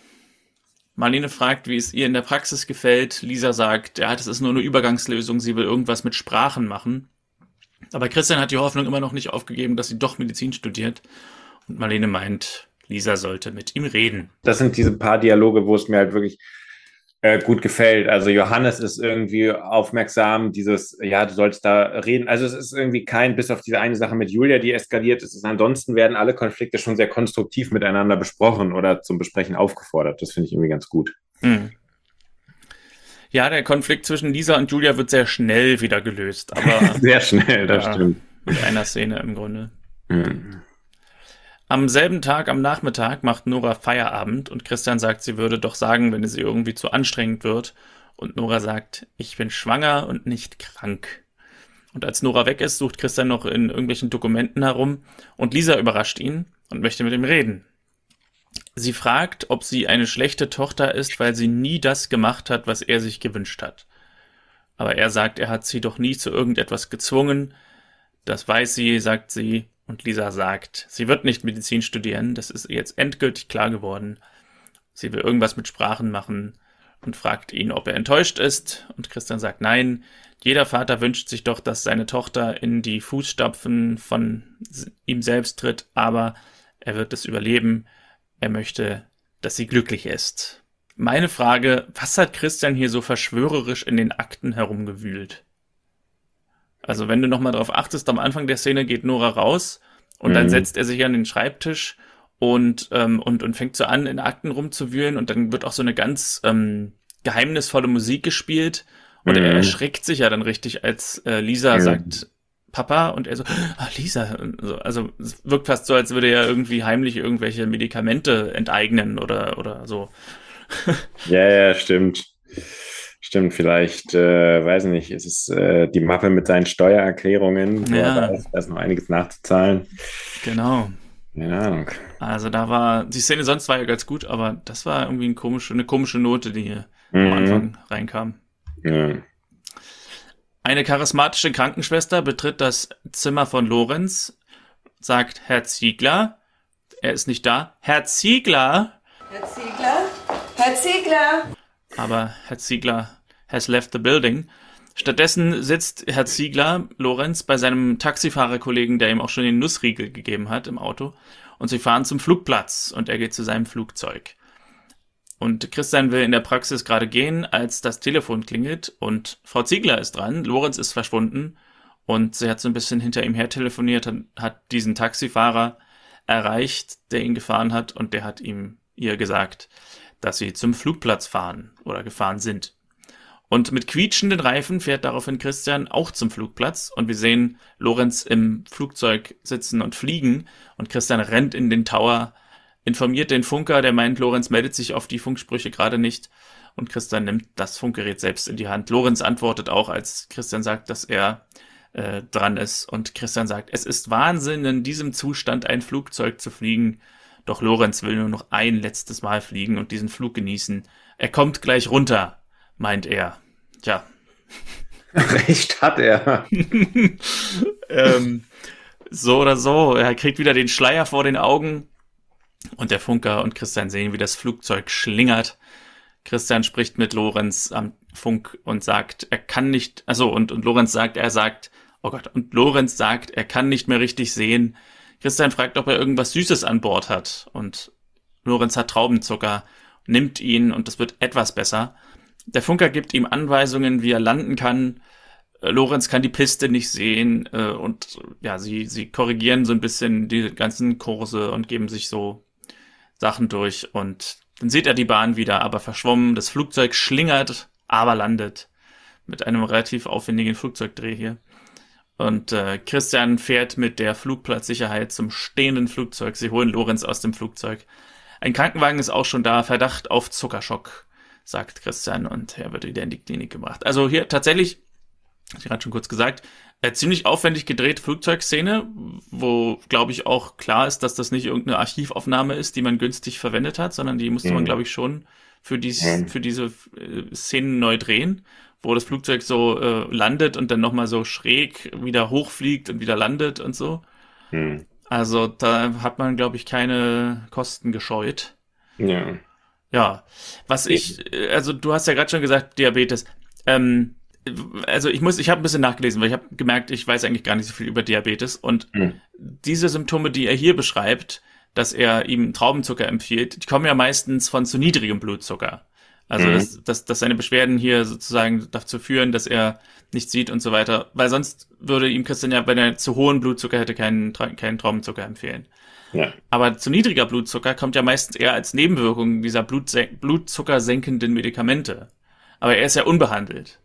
Marlene fragt, wie es ihr in der Praxis gefällt. Lisa sagt, ja, das ist nur eine Übergangslösung, sie will irgendwas mit Sprachen machen. Aber Christian hat die Hoffnung immer noch nicht aufgegeben, dass sie doch Medizin studiert. Und Marlene meint, Lisa sollte mit ihm reden. Das sind diese paar Dialoge, wo es mir halt wirklich äh, gut gefällt. Also Johannes ist irgendwie aufmerksam, dieses, ja, du sollst da reden. Also es ist irgendwie kein, bis auf diese eine Sache mit Julia, die eskaliert ist. Ansonsten werden alle Konflikte schon sehr konstruktiv miteinander besprochen oder zum Besprechen aufgefordert. Das finde ich irgendwie ganz gut. Mhm. Ja, der Konflikt zwischen Lisa und Julia wird sehr schnell wieder gelöst. Aber, sehr schnell, das ja, stimmt. Mit einer Szene im Grunde. Mhm. Am selben Tag, am Nachmittag, macht Nora Feierabend und Christian sagt, sie würde doch sagen, wenn es ihr irgendwie zu anstrengend wird. Und Nora sagt, ich bin schwanger und nicht krank. Und als Nora weg ist, sucht Christian noch in irgendwelchen Dokumenten herum und Lisa überrascht ihn und möchte mit ihm reden. Sie fragt, ob sie eine schlechte Tochter ist, weil sie nie das gemacht hat, was er sich gewünscht hat. Aber er sagt, er hat sie doch nie zu irgendetwas gezwungen. Das weiß sie, sagt sie, und Lisa sagt, sie wird nicht Medizin studieren, das ist ihr jetzt endgültig klar geworden. Sie will irgendwas mit Sprachen machen. und fragt ihn, ob er enttäuscht ist. Und Christian sagt nein. Jeder Vater wünscht sich doch, dass seine Tochter in die Fußstapfen von ihm selbst tritt, aber er wird es überleben. Er möchte, dass sie glücklich ist. Meine Frage, was hat Christian hier so verschwörerisch in den Akten herumgewühlt? Also wenn du nochmal drauf achtest, am Anfang der Szene geht Nora raus und mhm. dann setzt er sich an den Schreibtisch und, ähm, und, und fängt so an, in Akten rumzuwühlen und dann wird auch so eine ganz ähm, geheimnisvolle Musik gespielt und mhm. er erschreckt sich ja dann richtig, als äh, Lisa mhm. sagt, Papa und er so, ah, Lisa, also es wirkt fast so, als würde er irgendwie heimlich irgendwelche Medikamente enteignen oder, oder so. ja, ja, stimmt. Stimmt, vielleicht, äh, weiß nicht, ist es äh, die Mappe mit seinen Steuererklärungen, ja. da ist, da ist noch einiges nachzuzahlen. Genau. Keine Ahnung. Also da war, die Szene sonst war ja ganz gut, aber das war irgendwie ein komische, eine komische Note, die hier mhm. am Anfang reinkam. Ja. Eine charismatische Krankenschwester betritt das Zimmer von Lorenz, sagt Herr Ziegler, er ist nicht da, Herr Ziegler. Herr Ziegler, Herr Ziegler. Aber Herr Ziegler has left the building. Stattdessen sitzt Herr Ziegler, Lorenz, bei seinem Taxifahrerkollegen, der ihm auch schon den Nussriegel gegeben hat im Auto. Und sie fahren zum Flugplatz und er geht zu seinem Flugzeug. Und Christian will in der Praxis gerade gehen, als das Telefon klingelt und Frau Ziegler ist dran, Lorenz ist verschwunden und sie hat so ein bisschen hinter ihm her telefoniert und hat diesen Taxifahrer erreicht, der ihn gefahren hat und der hat ihm ihr gesagt, dass sie zum Flugplatz fahren oder gefahren sind. Und mit quietschenden Reifen fährt daraufhin Christian auch zum Flugplatz und wir sehen Lorenz im Flugzeug sitzen und fliegen und Christian rennt in den Tower, informiert den Funker, der meint, Lorenz meldet sich auf die Funksprüche gerade nicht und Christian nimmt das Funkgerät selbst in die Hand. Lorenz antwortet auch, als Christian sagt, dass er äh, dran ist und Christian sagt, es ist Wahnsinn, in diesem Zustand ein Flugzeug zu fliegen. Doch Lorenz will nur noch ein letztes Mal fliegen und diesen Flug genießen. Er kommt gleich runter meint er. Tja. Recht hat er. ähm, so oder so, er kriegt wieder den Schleier vor den Augen und der Funker und Christian sehen, wie das Flugzeug schlingert. Christian spricht mit Lorenz am Funk und sagt, er kann nicht, also und, und Lorenz sagt, er sagt, oh Gott, und Lorenz sagt, er kann nicht mehr richtig sehen. Christian fragt, ob er irgendwas Süßes an Bord hat und Lorenz hat Traubenzucker, nimmt ihn und das wird etwas besser. Der Funker gibt ihm Anweisungen, wie er landen kann. Äh, Lorenz kann die Piste nicht sehen äh, und ja, sie, sie korrigieren so ein bisschen die ganzen Kurse und geben sich so Sachen durch und dann sieht er die Bahn wieder, aber verschwommen. Das Flugzeug schlingert, aber landet mit einem relativ aufwendigen Flugzeugdreh hier. Und äh, Christian fährt mit der Flugplatzsicherheit zum stehenden Flugzeug. Sie holen Lorenz aus dem Flugzeug. Ein Krankenwagen ist auch schon da, Verdacht auf Zuckerschock sagt Christian und er wird wieder in die Klinik gebracht. Also hier tatsächlich, ich gerade schon kurz gesagt, äh, ziemlich aufwendig gedrehte Flugzeugszene, wo, glaube ich, auch klar ist, dass das nicht irgendeine Archivaufnahme ist, die man günstig verwendet hat, sondern die musste mhm. man, glaube ich, schon für, dies, mhm. für diese äh, Szenen neu drehen, wo das Flugzeug so äh, landet und dann nochmal so schräg wieder hochfliegt und wieder landet und so. Mhm. Also da hat man, glaube ich, keine Kosten gescheut. Ja. Ja, was ich, äh, also du hast ja gerade schon gesagt, Diabetes. Ähm, also ich muss, ich habe ein bisschen nachgelesen, weil ich habe gemerkt, ich weiß eigentlich gar nicht so viel über Diabetes und mhm. diese Symptome, die er hier beschreibt, dass er ihm Traubenzucker empfiehlt, die kommen ja meistens von zu niedrigem Blutzucker. Also, mhm. dass, dass, dass seine Beschwerden hier sozusagen dazu führen, dass er nicht sieht und so weiter. Weil sonst würde ihm Christian ja, wenn er zu hohen Blutzucker hätte, keinen, keinen Traubenzucker empfehlen. Ja. Aber zu niedriger Blutzucker kommt ja meistens eher als Nebenwirkung dieser Blutsen Blutzucker senkenden Medikamente. Aber er ist ja unbehandelt.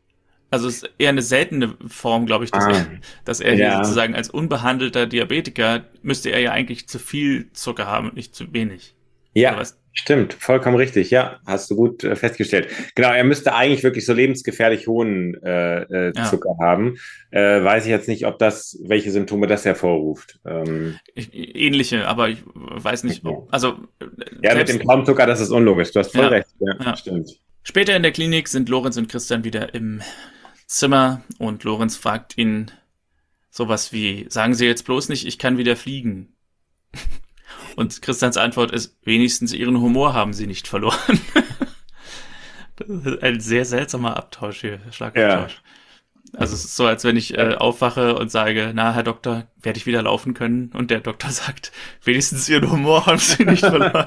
Also es ist eher eine seltene Form, glaube ich, dass ah. er, dass er ja. hier sozusagen als unbehandelter Diabetiker müsste er ja eigentlich zu viel Zucker haben und nicht zu wenig. Ja, stimmt, vollkommen richtig. Ja, hast du gut äh, festgestellt. Genau, er müsste eigentlich wirklich so lebensgefährlich hohen äh, äh, ja. Zucker haben. Äh, weiß ich jetzt nicht, ob das, welche Symptome das hervorruft. Ähm, Ähnliche, aber ich weiß nicht, also. Äh, ja, mit dem Traumzucker, das ist unlogisch. Du hast voll ja, recht. Ja, ja, stimmt. Später in der Klinik sind Lorenz und Christian wieder im Zimmer und Lorenz fragt ihn sowas wie, sagen Sie jetzt bloß nicht, ich kann wieder fliegen. Und Christians Antwort ist, wenigstens ihren Humor haben sie nicht verloren. ein sehr seltsamer Abtausch hier, Schlagabtausch. Ja. Also es ist so, als wenn ich äh, aufwache und sage, na, Herr Doktor, werde ich wieder laufen können? Und der Doktor sagt, wenigstens Ihren Humor haben Sie nicht verloren.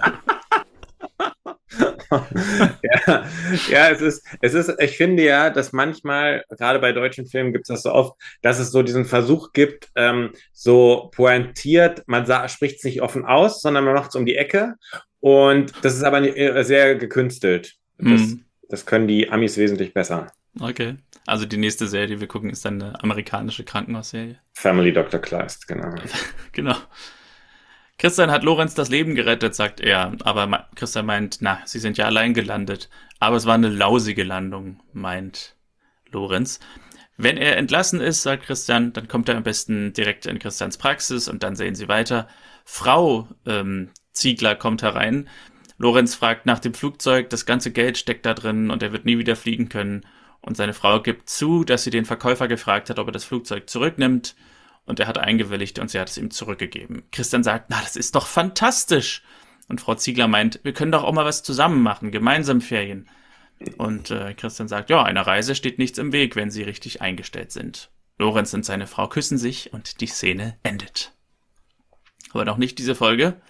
ja, ja, es ist, es ist, ich finde ja, dass manchmal, gerade bei deutschen Filmen gibt es das so oft, dass es so diesen Versuch gibt, ähm, so pointiert, man spricht es nicht offen aus, sondern man macht es um die Ecke. Und das ist aber äh, sehr gekünstelt. Das, mhm. das können die Amis wesentlich besser. Okay. Also die nächste Serie, die wir gucken, ist dann eine amerikanische Krankenhausserie. Family Dr. Kleist, genau. genau. Christian hat Lorenz das Leben gerettet, sagt er. Aber Christian meint, na, sie sind ja allein gelandet. Aber es war eine lausige Landung, meint Lorenz. Wenn er entlassen ist, sagt Christian, dann kommt er am besten direkt in Christians Praxis und dann sehen sie weiter. Frau ähm, Ziegler kommt herein. Lorenz fragt nach dem Flugzeug, das ganze Geld steckt da drin und er wird nie wieder fliegen können. Und seine Frau gibt zu, dass sie den Verkäufer gefragt hat, ob er das Flugzeug zurücknimmt. Und er hat eingewilligt und sie hat es ihm zurückgegeben. Christian sagt, na, das ist doch fantastisch. Und Frau Ziegler meint, wir können doch auch mal was zusammen machen, gemeinsam Ferien. Und äh, Christian sagt, ja, einer Reise steht nichts im Weg, wenn sie richtig eingestellt sind. Lorenz und seine Frau küssen sich und die Szene endet. Aber noch nicht diese Folge.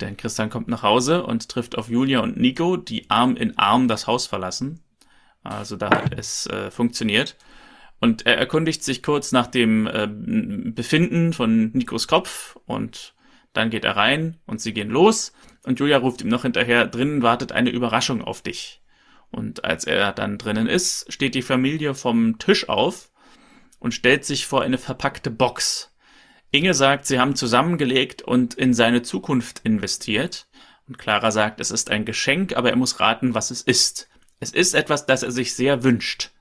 Denn Christian kommt nach Hause und trifft auf Julia und Nico, die Arm in Arm das Haus verlassen. Also da hat es äh, funktioniert. Und er erkundigt sich kurz nach dem äh, Befinden von Nikos Kopf und dann geht er rein und sie gehen los und Julia ruft ihm noch hinterher, drinnen wartet eine Überraschung auf dich. Und als er dann drinnen ist, steht die Familie vom Tisch auf und stellt sich vor eine verpackte Box. Inge sagt, sie haben zusammengelegt und in seine Zukunft investiert. Und Clara sagt, es ist ein Geschenk, aber er muss raten, was es ist. Es ist etwas, das er sich sehr wünscht.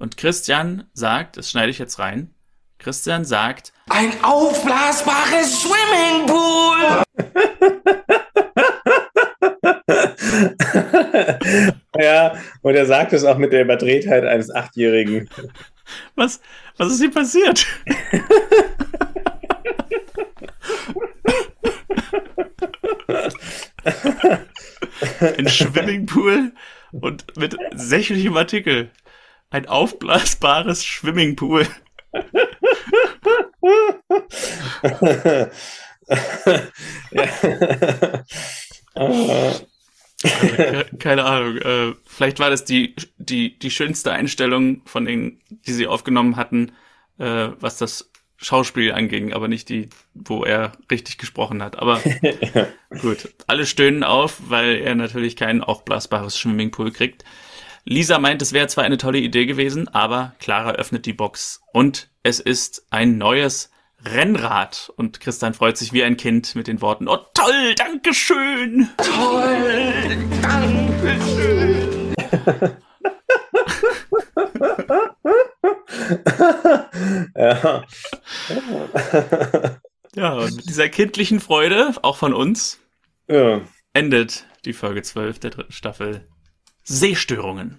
Und Christian sagt, das schneide ich jetzt rein, Christian sagt, ein aufblasbares Swimmingpool! ja, und er sagt es auch mit der Überdrehtheit eines Achtjährigen. Was, was ist hier passiert? Ein Swimmingpool und mit sächlichem Artikel. Ein aufblasbares Swimmingpool. Keine Ahnung. Äh, vielleicht war das die, die, die schönste Einstellung von denen, die sie aufgenommen hatten, äh, was das Schauspiel anging, aber nicht die, wo er richtig gesprochen hat. Aber gut, alle stöhnen auf, weil er natürlich kein aufblasbares Swimmingpool kriegt. Lisa meint, es wäre zwar eine tolle Idee gewesen, aber Clara öffnet die Box und es ist ein neues Rennrad. Und Christian freut sich wie ein Kind mit den Worten, oh toll, danke schön. Toll, danke schön. ja. ja, und mit dieser kindlichen Freude, auch von uns, ja. endet die Folge 12 der dritten Staffel Sehstörungen.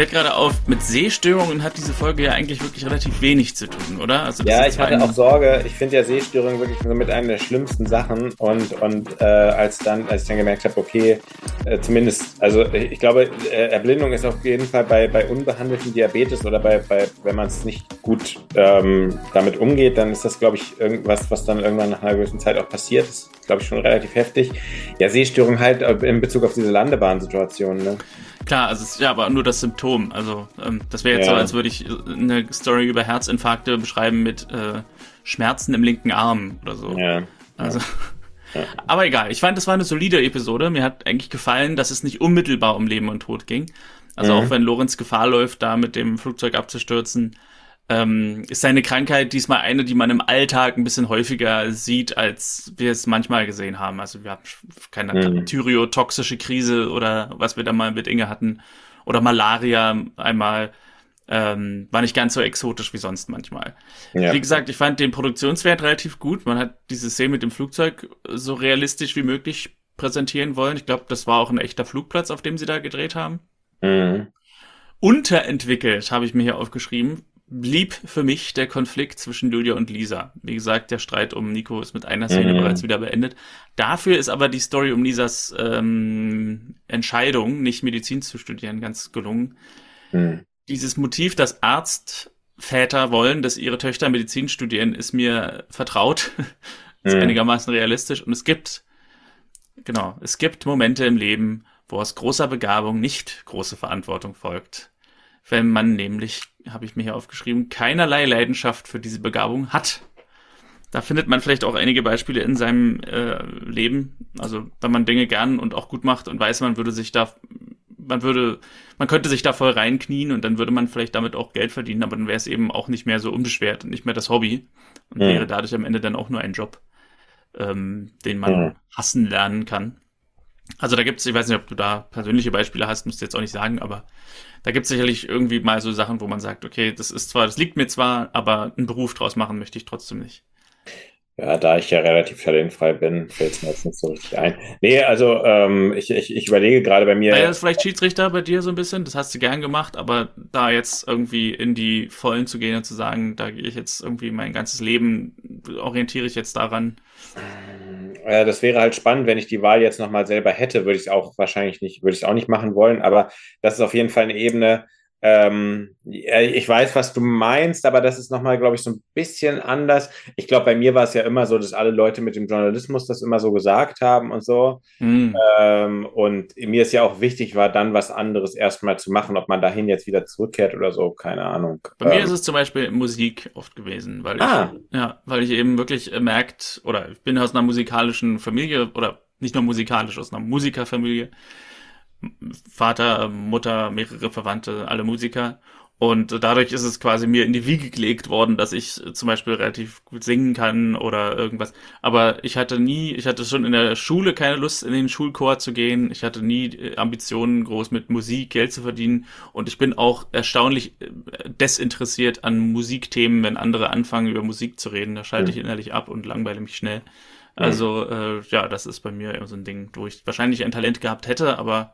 Fällt gerade auf, mit Sehstörungen hat diese Folge ja eigentlich wirklich relativ wenig zu tun, oder? Also ja, ich hatte auch Sorge. Ich finde ja Sehstörungen wirklich so mit einer der schlimmsten Sachen. Und, und äh, als, dann, als ich dann gemerkt habe, okay, äh, zumindest, also ich glaube, äh, Erblindung ist auf jeden Fall bei, bei unbehandelten Diabetes oder bei, bei wenn man es nicht gut ähm, damit umgeht, dann ist das, glaube ich, irgendwas, was dann irgendwann nach einer gewissen Zeit auch passiert. Das ist, glaube ich, schon relativ heftig. Ja, Sehstörung halt äh, in Bezug auf diese Landebahnsituation, ne? Klar, also es ist ja aber nur das Symptom. Also ähm, das wäre jetzt ja. so, als würde ich eine Story über Herzinfarkte beschreiben mit äh, Schmerzen im linken Arm oder so. Ja. Also. Ja. Aber egal, ich fand, das war eine solide Episode. Mir hat eigentlich gefallen, dass es nicht unmittelbar um Leben und Tod ging. Also mhm. auch wenn Lorenz Gefahr läuft, da mit dem Flugzeug abzustürzen, ähm, ist seine Krankheit diesmal eine, die man im Alltag ein bisschen häufiger sieht, als wir es manchmal gesehen haben. Also wir haben keine mhm. thyreotoxische Krise oder was wir da mal mit Inge hatten oder Malaria einmal. Ähm, war nicht ganz so exotisch wie sonst manchmal. Ja. Wie gesagt, ich fand den Produktionswert relativ gut. Man hat diese Szene mit dem Flugzeug so realistisch wie möglich präsentieren wollen. Ich glaube, das war auch ein echter Flugplatz, auf dem sie da gedreht haben. Mhm. Unterentwickelt, habe ich mir hier aufgeschrieben, blieb für mich der Konflikt zwischen Julia und Lisa. Wie gesagt, der Streit um Nico ist mit einer Szene Mhm. bereits wieder beendet. Dafür ist aber die Story um Lisas ähm, Entscheidung, nicht Medizin zu studieren, ganz gelungen. Mhm. Dieses Motiv, dass Arztväter wollen, dass ihre Töchter Medizin studieren, ist mir vertraut. ist Mhm. einigermaßen realistisch. Und es gibt, genau, es gibt Momente im Leben, wo aus großer Begabung nicht große Verantwortung folgt. Wenn man nämlich, habe ich mir hier aufgeschrieben, keinerlei Leidenschaft für diese Begabung hat. Da findet man vielleicht auch einige Beispiele in seinem äh, Leben. Also wenn man Dinge gern und auch gut macht und weiß, man würde sich da, man würde, man könnte sich da voll reinknien und dann würde man vielleicht damit auch Geld verdienen, aber dann wäre es eben auch nicht mehr so unbeschwert und nicht mehr das Hobby und Mhm. wäre dadurch am Ende dann auch nur ein Job, ähm, den man Mhm. hassen lernen kann. Also da gibt's, ich weiß nicht, ob du da persönliche Beispiele hast, musst du jetzt auch nicht sagen, aber da gibt's sicherlich irgendwie mal so Sachen, wo man sagt, okay, das ist zwar, das liegt mir zwar, aber einen Beruf draus machen möchte ich trotzdem nicht. Ja, da ich ja relativ talentfrei bin, fällt es mir jetzt nicht so richtig ein. Nee, also ähm, ich, ich, ich überlege gerade bei mir. Naja, ist vielleicht Schiedsrichter bei dir so ein bisschen, das hast du gern gemacht, aber da jetzt irgendwie in die Vollen zu gehen und zu sagen, da gehe ich jetzt irgendwie mein ganzes Leben, orientiere ich jetzt daran. Äh, das wäre halt spannend, wenn ich die Wahl jetzt nochmal selber hätte, würde ich es auch wahrscheinlich nicht, würde ich es auch nicht machen wollen, aber das ist auf jeden Fall eine Ebene. Ähm, ich weiß, was du meinst, aber das ist nochmal, glaube ich, so ein bisschen anders. Ich glaube, bei mir war es ja immer so, dass alle Leute mit dem Journalismus das immer so gesagt haben und so. Hm. Ähm, und mir ist ja auch wichtig, war dann was anderes erstmal zu machen, ob man dahin jetzt wieder zurückkehrt oder so, keine Ahnung. Bei mir Ähm, ist es zum Beispiel Musik oft gewesen, weil ich, Ah. ja, weil ich eben wirklich äh, merkt, oder ich bin aus einer musikalischen Familie, oder nicht nur musikalisch, aus einer Musikerfamilie. Vater, Mutter, mehrere Verwandte, alle Musiker. Und dadurch ist es quasi mir in die Wiege gelegt worden, dass ich zum Beispiel relativ gut singen kann oder irgendwas. Aber ich hatte nie, ich hatte schon in der Schule keine Lust, in den Schulchor zu gehen. Ich hatte nie äh, Ambitionen, groß mit Musik Geld zu verdienen. Und ich bin auch erstaunlich äh, desinteressiert an Musikthemen, wenn andere anfangen, über Musik zu reden. Da schalte ich innerlich ab und langweile mich schnell. Also, äh, ja, das ist bei mir immer so ein Ding, wo ich wahrscheinlich ein Talent gehabt hätte, aber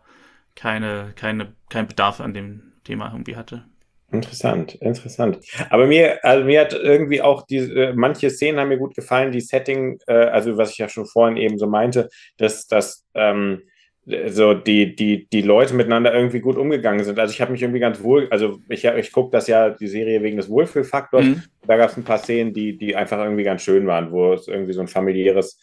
keine, keine, kein Bedarf an dem Thema irgendwie hatte. Interessant, interessant. Aber mir, also mir hat irgendwie auch diese, äh, manche Szenen haben mir gut gefallen, die Setting, äh, also was ich ja schon vorhin eben so meinte, dass, dass ähm, so die, die, die Leute miteinander irgendwie gut umgegangen sind. Also ich habe mich irgendwie ganz wohl, also ich, ich gucke das ja, die Serie wegen des Wohlfühlfaktors. Mhm. Da gab es ein paar Szenen, die, die einfach irgendwie ganz schön waren, wo es irgendwie so ein familiäres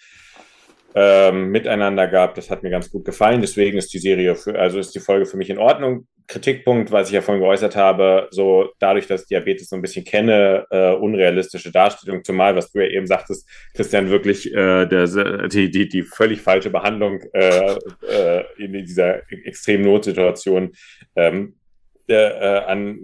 ähm, Miteinander gab. Das hat mir ganz gut gefallen. Deswegen ist die Serie, für, also ist die Folge für mich in Ordnung. Kritikpunkt, was ich ja vorhin geäußert habe, so dadurch, dass ich Diabetes so ein bisschen kenne, äh, unrealistische Darstellung, zumal, was du ja eben sagtest, Christian, wirklich äh, der, die, die, die völlig falsche Behandlung äh, äh, in dieser extremen Notsituation ähm, äh, an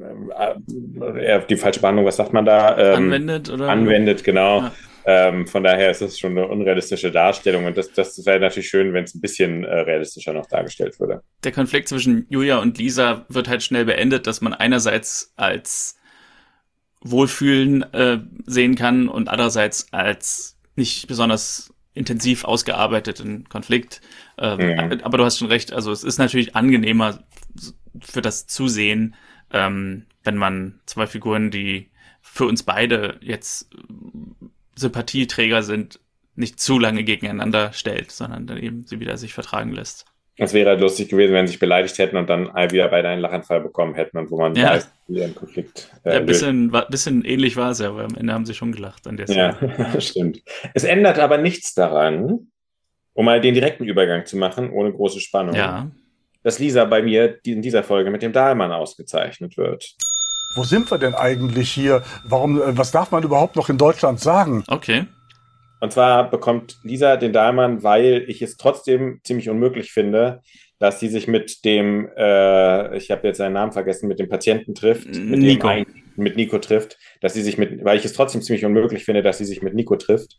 äh, die falsche Behandlung, was sagt man da? Ähm, anwendet oder? anwendet, genau. Ja. Ähm, von daher ist es schon eine unrealistische Darstellung und das, das wäre natürlich schön, wenn es ein bisschen äh, realistischer noch dargestellt würde. Der Konflikt zwischen Julia und Lisa wird halt schnell beendet, dass man einerseits als Wohlfühlen äh, sehen kann und andererseits als nicht besonders intensiv ausgearbeiteten Konflikt. Ähm, Mhm. Aber du hast schon recht, also es ist natürlich angenehmer für das Zusehen, ähm, wenn man zwei Figuren, die für uns beide jetzt Sympathieträger sind, nicht zu lange gegeneinander stellt, sondern dann eben sie wieder sich vertragen lässt. Es wäre halt lustig gewesen, wenn sie sich beleidigt hätten und dann all wieder beide einen Lachanfall bekommen hätten und wo man Ja. weiß, wie ein Konflikt äh, Ja, ein bisschen, bisschen ähnlich war es ja, aber am Ende haben sie schon gelacht an der Ja, Szene. stimmt. Es ändert aber nichts daran, um mal den direkten Übergang zu machen, ohne große Spannung, Ja. dass Lisa bei mir in dieser Folge mit dem Dahlmann ausgezeichnet wird. Wo sind wir denn eigentlich hier? Warum, äh, was darf man überhaupt noch in Deutschland sagen? Okay. Und zwar bekommt Lisa den Dahlmann, weil ich es trotzdem ziemlich unmöglich finde, dass sie sich mit dem, äh, ich habe jetzt seinen Namen vergessen, mit dem Patienten trifft. Mit Nico. Mit Nico trifft, dass sie sich mit, weil ich es trotzdem ziemlich unmöglich finde, dass sie sich mit Nico trifft,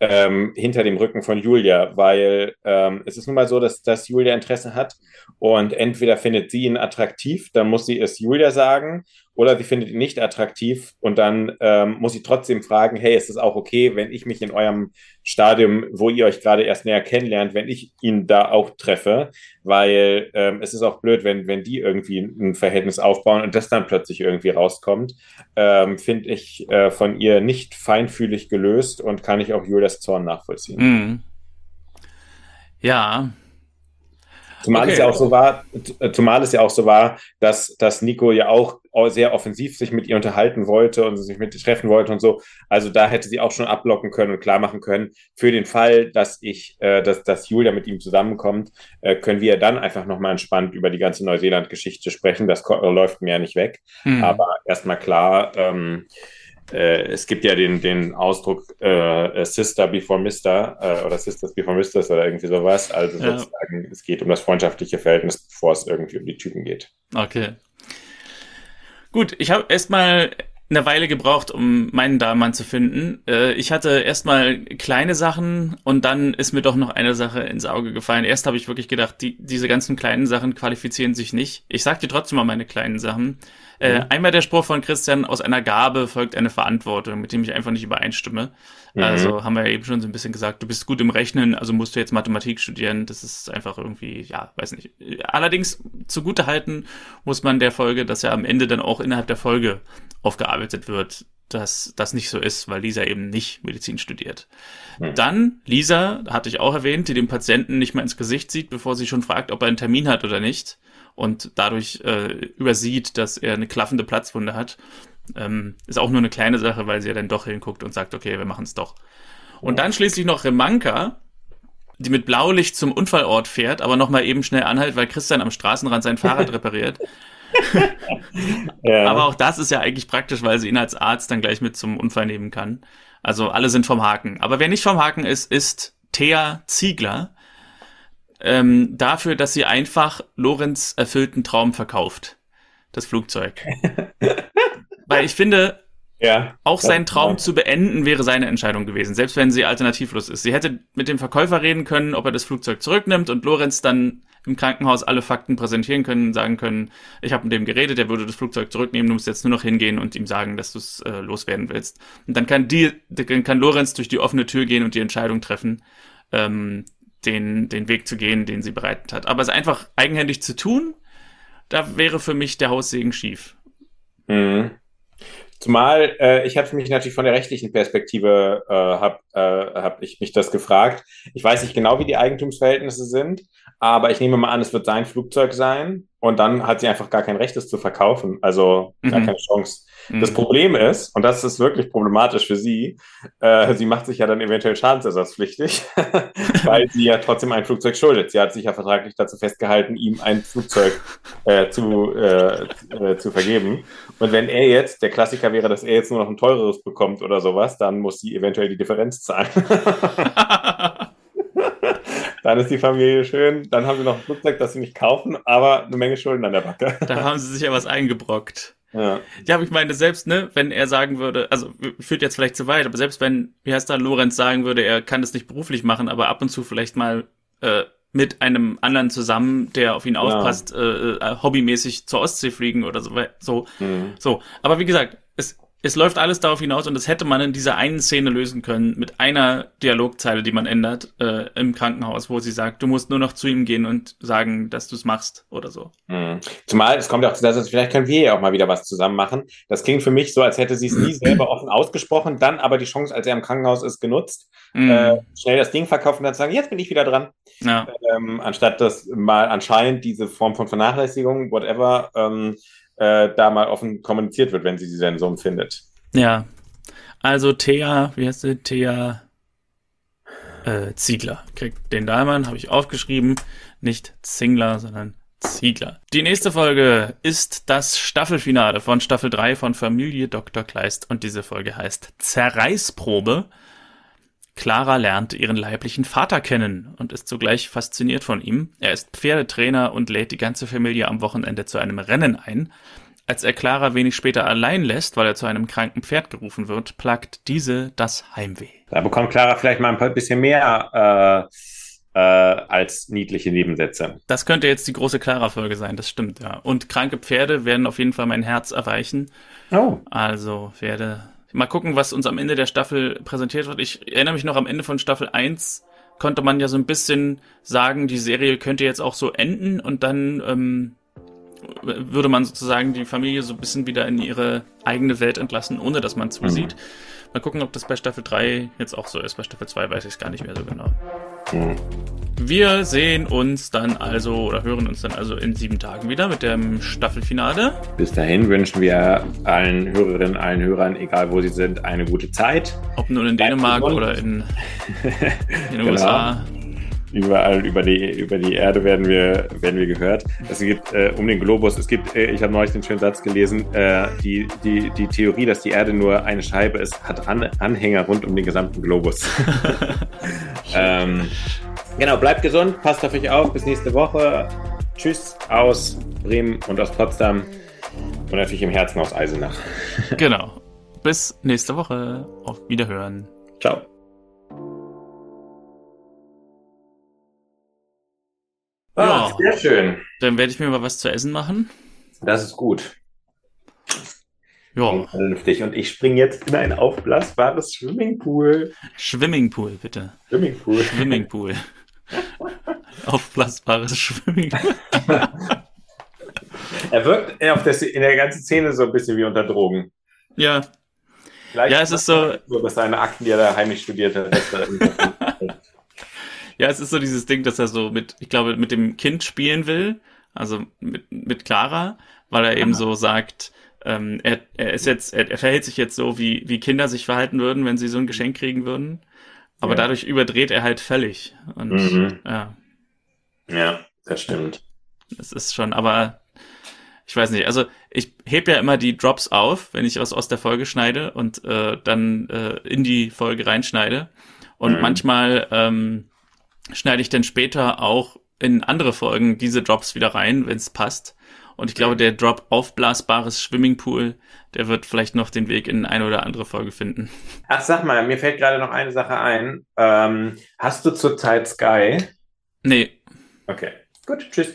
ähm, hinter dem Rücken von Julia, weil ähm, es ist nun mal so, dass, dass Julia Interesse hat und entweder findet sie ihn attraktiv, dann muss sie es Julia sagen, oder sie findet ihn nicht attraktiv und dann ähm, muss sie trotzdem fragen, hey, ist es auch okay, wenn ich mich in eurem Stadium, wo ihr euch gerade erst näher kennenlernt, wenn ich ihn da auch treffe, weil ähm, es ist auch blöd, wenn, wenn die irgendwie ein Verhältnis aufbauen und das dann plötzlich irgendwie rauskommt, ähm, finde ich äh, von ihr nicht feinfühlig gelöst und kann ich auch Julias Zorn nachvollziehen. Mhm. Ja, Zumal okay. es ja auch so war, zumal es ja auch so war, dass, dass Nico ja auch sehr offensiv sich mit ihr unterhalten wollte und sich mit ihr treffen wollte und so. Also da hätte sie auch schon ablocken können und klar machen können, für den Fall, dass ich, äh, dass, dass Julia mit ihm zusammenkommt, äh, können wir dann einfach nochmal entspannt über die ganze Neuseeland-Geschichte sprechen. Das läuft mir ja nicht weg. Mhm. Aber erstmal klar, ähm, äh, es gibt ja den, den Ausdruck äh, Sister before Mister äh, oder Sisters before Misters oder irgendwie sowas. Also ja. sozusagen, es geht um das freundschaftliche Verhältnis, bevor es irgendwie um die Typen geht. Okay. Gut, ich habe erstmal eine Weile gebraucht, um meinen Damen zu finden. Äh, ich hatte erstmal kleine Sachen und dann ist mir doch noch eine Sache ins Auge gefallen. Erst habe ich wirklich gedacht, die, diese ganzen kleinen Sachen qualifizieren sich nicht. Ich sag dir trotzdem mal meine kleinen Sachen. Äh, mhm. einmal der Spruch von Christian, aus einer Gabe folgt eine Verantwortung, mit dem ich einfach nicht übereinstimme. Mhm. Also haben wir ja eben schon so ein bisschen gesagt, du bist gut im Rechnen, also musst du jetzt Mathematik studieren. Das ist einfach irgendwie, ja, weiß nicht. Allerdings zugute halten muss man der Folge, dass ja am Ende dann auch innerhalb der Folge aufgearbeitet wird, dass das nicht so ist, weil Lisa eben nicht Medizin studiert. Mhm. Dann Lisa, hatte ich auch erwähnt, die dem Patienten nicht mal ins Gesicht sieht, bevor sie schon fragt, ob er einen Termin hat oder nicht und dadurch äh, übersieht, dass er eine klaffende Platzwunde hat. Ähm, ist auch nur eine kleine Sache, weil sie ja dann doch hinguckt und sagt, okay, wir machen es doch. Und dann schließlich noch Remanka, die mit Blaulicht zum Unfallort fährt, aber nochmal eben schnell anhält, weil Christian am Straßenrand sein Fahrrad repariert. ja. Aber auch das ist ja eigentlich praktisch, weil sie ihn als Arzt dann gleich mit zum Unfall nehmen kann. Also alle sind vom Haken. Aber wer nicht vom Haken ist, ist Thea Ziegler, ähm, dafür, dass sie einfach Lorenz erfüllten Traum verkauft. Das Flugzeug. Weil ich finde, ja, auch seinen Traum ja. zu beenden wäre seine Entscheidung gewesen, selbst wenn sie alternativlos ist. Sie hätte mit dem Verkäufer reden können, ob er das Flugzeug zurücknimmt und Lorenz dann im Krankenhaus alle Fakten präsentieren können, sagen können, ich habe mit dem geredet, er würde das Flugzeug zurücknehmen, du musst jetzt nur noch hingehen und ihm sagen, dass du es äh, loswerden willst. Und dann kann die, dann kann Lorenz durch die offene Tür gehen und die Entscheidung treffen, ähm, den, den Weg zu gehen, den sie bereitet hat. Aber es einfach eigenhändig zu tun, da wäre für mich der Haussegen schief. Mhm. Zumal äh, ich habe mich natürlich von der rechtlichen Perspektive äh, habe äh, hab ich mich das gefragt. Ich weiß nicht genau, wie die Eigentumsverhältnisse sind, aber ich nehme mal an, es wird sein Flugzeug sein und dann hat sie einfach gar kein Recht, es zu verkaufen. Also gar mhm. keine Chance. Mhm. Das Problem ist, und das ist wirklich problematisch für sie, äh, sie macht sich ja dann eventuell schadensersatzpflichtig, weil sie ja trotzdem ein Flugzeug schuldet. Sie hat sich ja vertraglich dazu festgehalten, ihm ein Flugzeug äh, zu, äh, äh zu vergeben. Und wenn er jetzt, der Klassiker wäre, dass er jetzt nur noch ein teureres bekommt oder sowas, dann muss sie eventuell die Differenz zahlen. dann ist die Familie schön. Dann haben sie noch ein Flugzeug, das sie nicht kaufen, aber eine Menge Schulden an der Backe. Da haben sie sich ja was eingebrockt. Ja. ja, aber ich meine, selbst, ne, wenn er sagen würde, also führt jetzt vielleicht zu weit, aber selbst wenn, wie heißt da, Lorenz sagen würde, er kann das nicht beruflich machen, aber ab und zu vielleicht mal äh, mit einem anderen zusammen, der auf ihn aufpasst, ja. äh, äh, hobbymäßig zur Ostsee fliegen oder so. So, mhm. so. Aber wie gesagt, es, es läuft alles darauf hinaus und das hätte man in dieser einen Szene lösen können mit einer Dialogzeile, die man ändert äh, im Krankenhaus, wo sie sagt, du musst nur noch zu ihm gehen und sagen, dass du es machst oder so. Mhm. Zumal es kommt ja auch zu das, vielleicht können wir ja auch mal wieder was zusammen machen. Das klingt für mich so, als hätte sie es nie selber offen ausgesprochen, dann aber die Chance, als er im Krankenhaus ist, genutzt, mhm. äh, schnell das Ding verkaufen und dann sagen, jetzt bin ich wieder dran. Ja. Ähm, anstatt dass mal anscheinend diese Form von Vernachlässigung, whatever, ähm, äh, da mal offen kommuniziert wird, wenn sie denn so empfindet. Ja. Also Thea, wie heißt sie? Thea äh, Ziegler kriegt den Dahlmann, habe ich aufgeschrieben. Nicht Zingler, sondern Ziegler. Die nächste Folge ist das Staffelfinale von Staffel 3 von Familie Dr. Kleist und diese Folge heißt Zerreißprobe. Clara lernt ihren leiblichen Vater kennen und ist zugleich fasziniert von ihm. Er ist Pferdetrainer und lädt die ganze Familie am Wochenende zu einem Rennen ein. als er Clara wenig später allein lässt, weil er zu einem kranken Pferd gerufen wird, plagt diese das Heimweh. Da bekommt Clara vielleicht mal ein bisschen mehr äh, äh, als niedliche Nebensätze. Das könnte jetzt die große Clara-Folge sein, das stimmt, ja. Und kranke Pferde werden auf jeden Fall mein Herz erweichen. Oh. Also Pferde. Mal gucken, was uns am Ende der Staffel präsentiert wird. Ich erinnere mich noch am Ende von Staffel 1 konnte man ja so ein bisschen sagen, die Serie könnte jetzt auch so enden und dann ähm, würde man sozusagen die Familie so ein bisschen wieder in ihre eigene Welt entlassen, ohne dass man zusieht. Mhm. Mal gucken, ob das bei Staffel 3 jetzt auch so ist. Bei Staffel 2 weiß ich es gar nicht mehr so genau. Mhm. Wir sehen uns dann also oder hören uns dann also in sieben Tagen wieder mit dem Staffelfinale. Bis dahin wünschen wir allen Hörerinnen, allen Hörern, egal wo sie sind, eine gute Zeit. Ob nun in Dänemark oder in, in den genau. USA überall über die, über die Erde werden wir, werden wir gehört. Es gibt äh, um den Globus, es gibt, äh, ich habe neulich den schönen Satz gelesen, äh, die, die, die Theorie, dass die Erde nur eine Scheibe ist, hat An Anhänger rund um den gesamten Globus. ähm, genau, bleibt gesund, passt auf euch auf, bis nächste Woche. Tschüss aus Bremen und aus Potsdam und natürlich im Herzen aus Eisenach. genau. Bis nächste Woche. Auf Wiederhören. Ciao. Ah, ja, sehr schön. Dann werde ich mir mal was zu essen machen. Das ist gut. Ja. Vernünftig. Und ich springe jetzt in ein aufblasbares Swimmingpool. Swimmingpool, bitte. Swimmingpool. Swimmingpool. Aufblasbares Swimmingpool. er wirkt der, in der ganzen Szene so ein bisschen wie unter Drogen. Ja. Vielleicht ja, es ist so. So, dass seine Akten, die er da heimlich studiert hat, Ja, es ist so dieses Ding, dass er so mit, ich glaube, mit dem Kind spielen will, also mit, mit Clara, weil er eben so sagt, ähm, er, er ist jetzt, er, er verhält sich jetzt so, wie, wie Kinder sich verhalten würden, wenn sie so ein Geschenk kriegen würden. Aber ja. dadurch überdreht er halt völlig. Und mhm. ja. Ja, das stimmt. Das ist schon, aber ich weiß nicht, also ich heb ja immer die Drops auf, wenn ich was aus der Folge schneide und äh, dann äh, in die Folge reinschneide. Und mhm. manchmal ähm, schneide ich dann später auch in andere Folgen diese Drops wieder rein, wenn es passt. Und ich glaube, der Drop aufblasbares Swimmingpool, der wird vielleicht noch den Weg in eine oder andere Folge finden. Ach, sag mal, mir fällt gerade noch eine Sache ein. Ähm, hast du zurzeit Sky? Nee. Okay, gut, tschüss.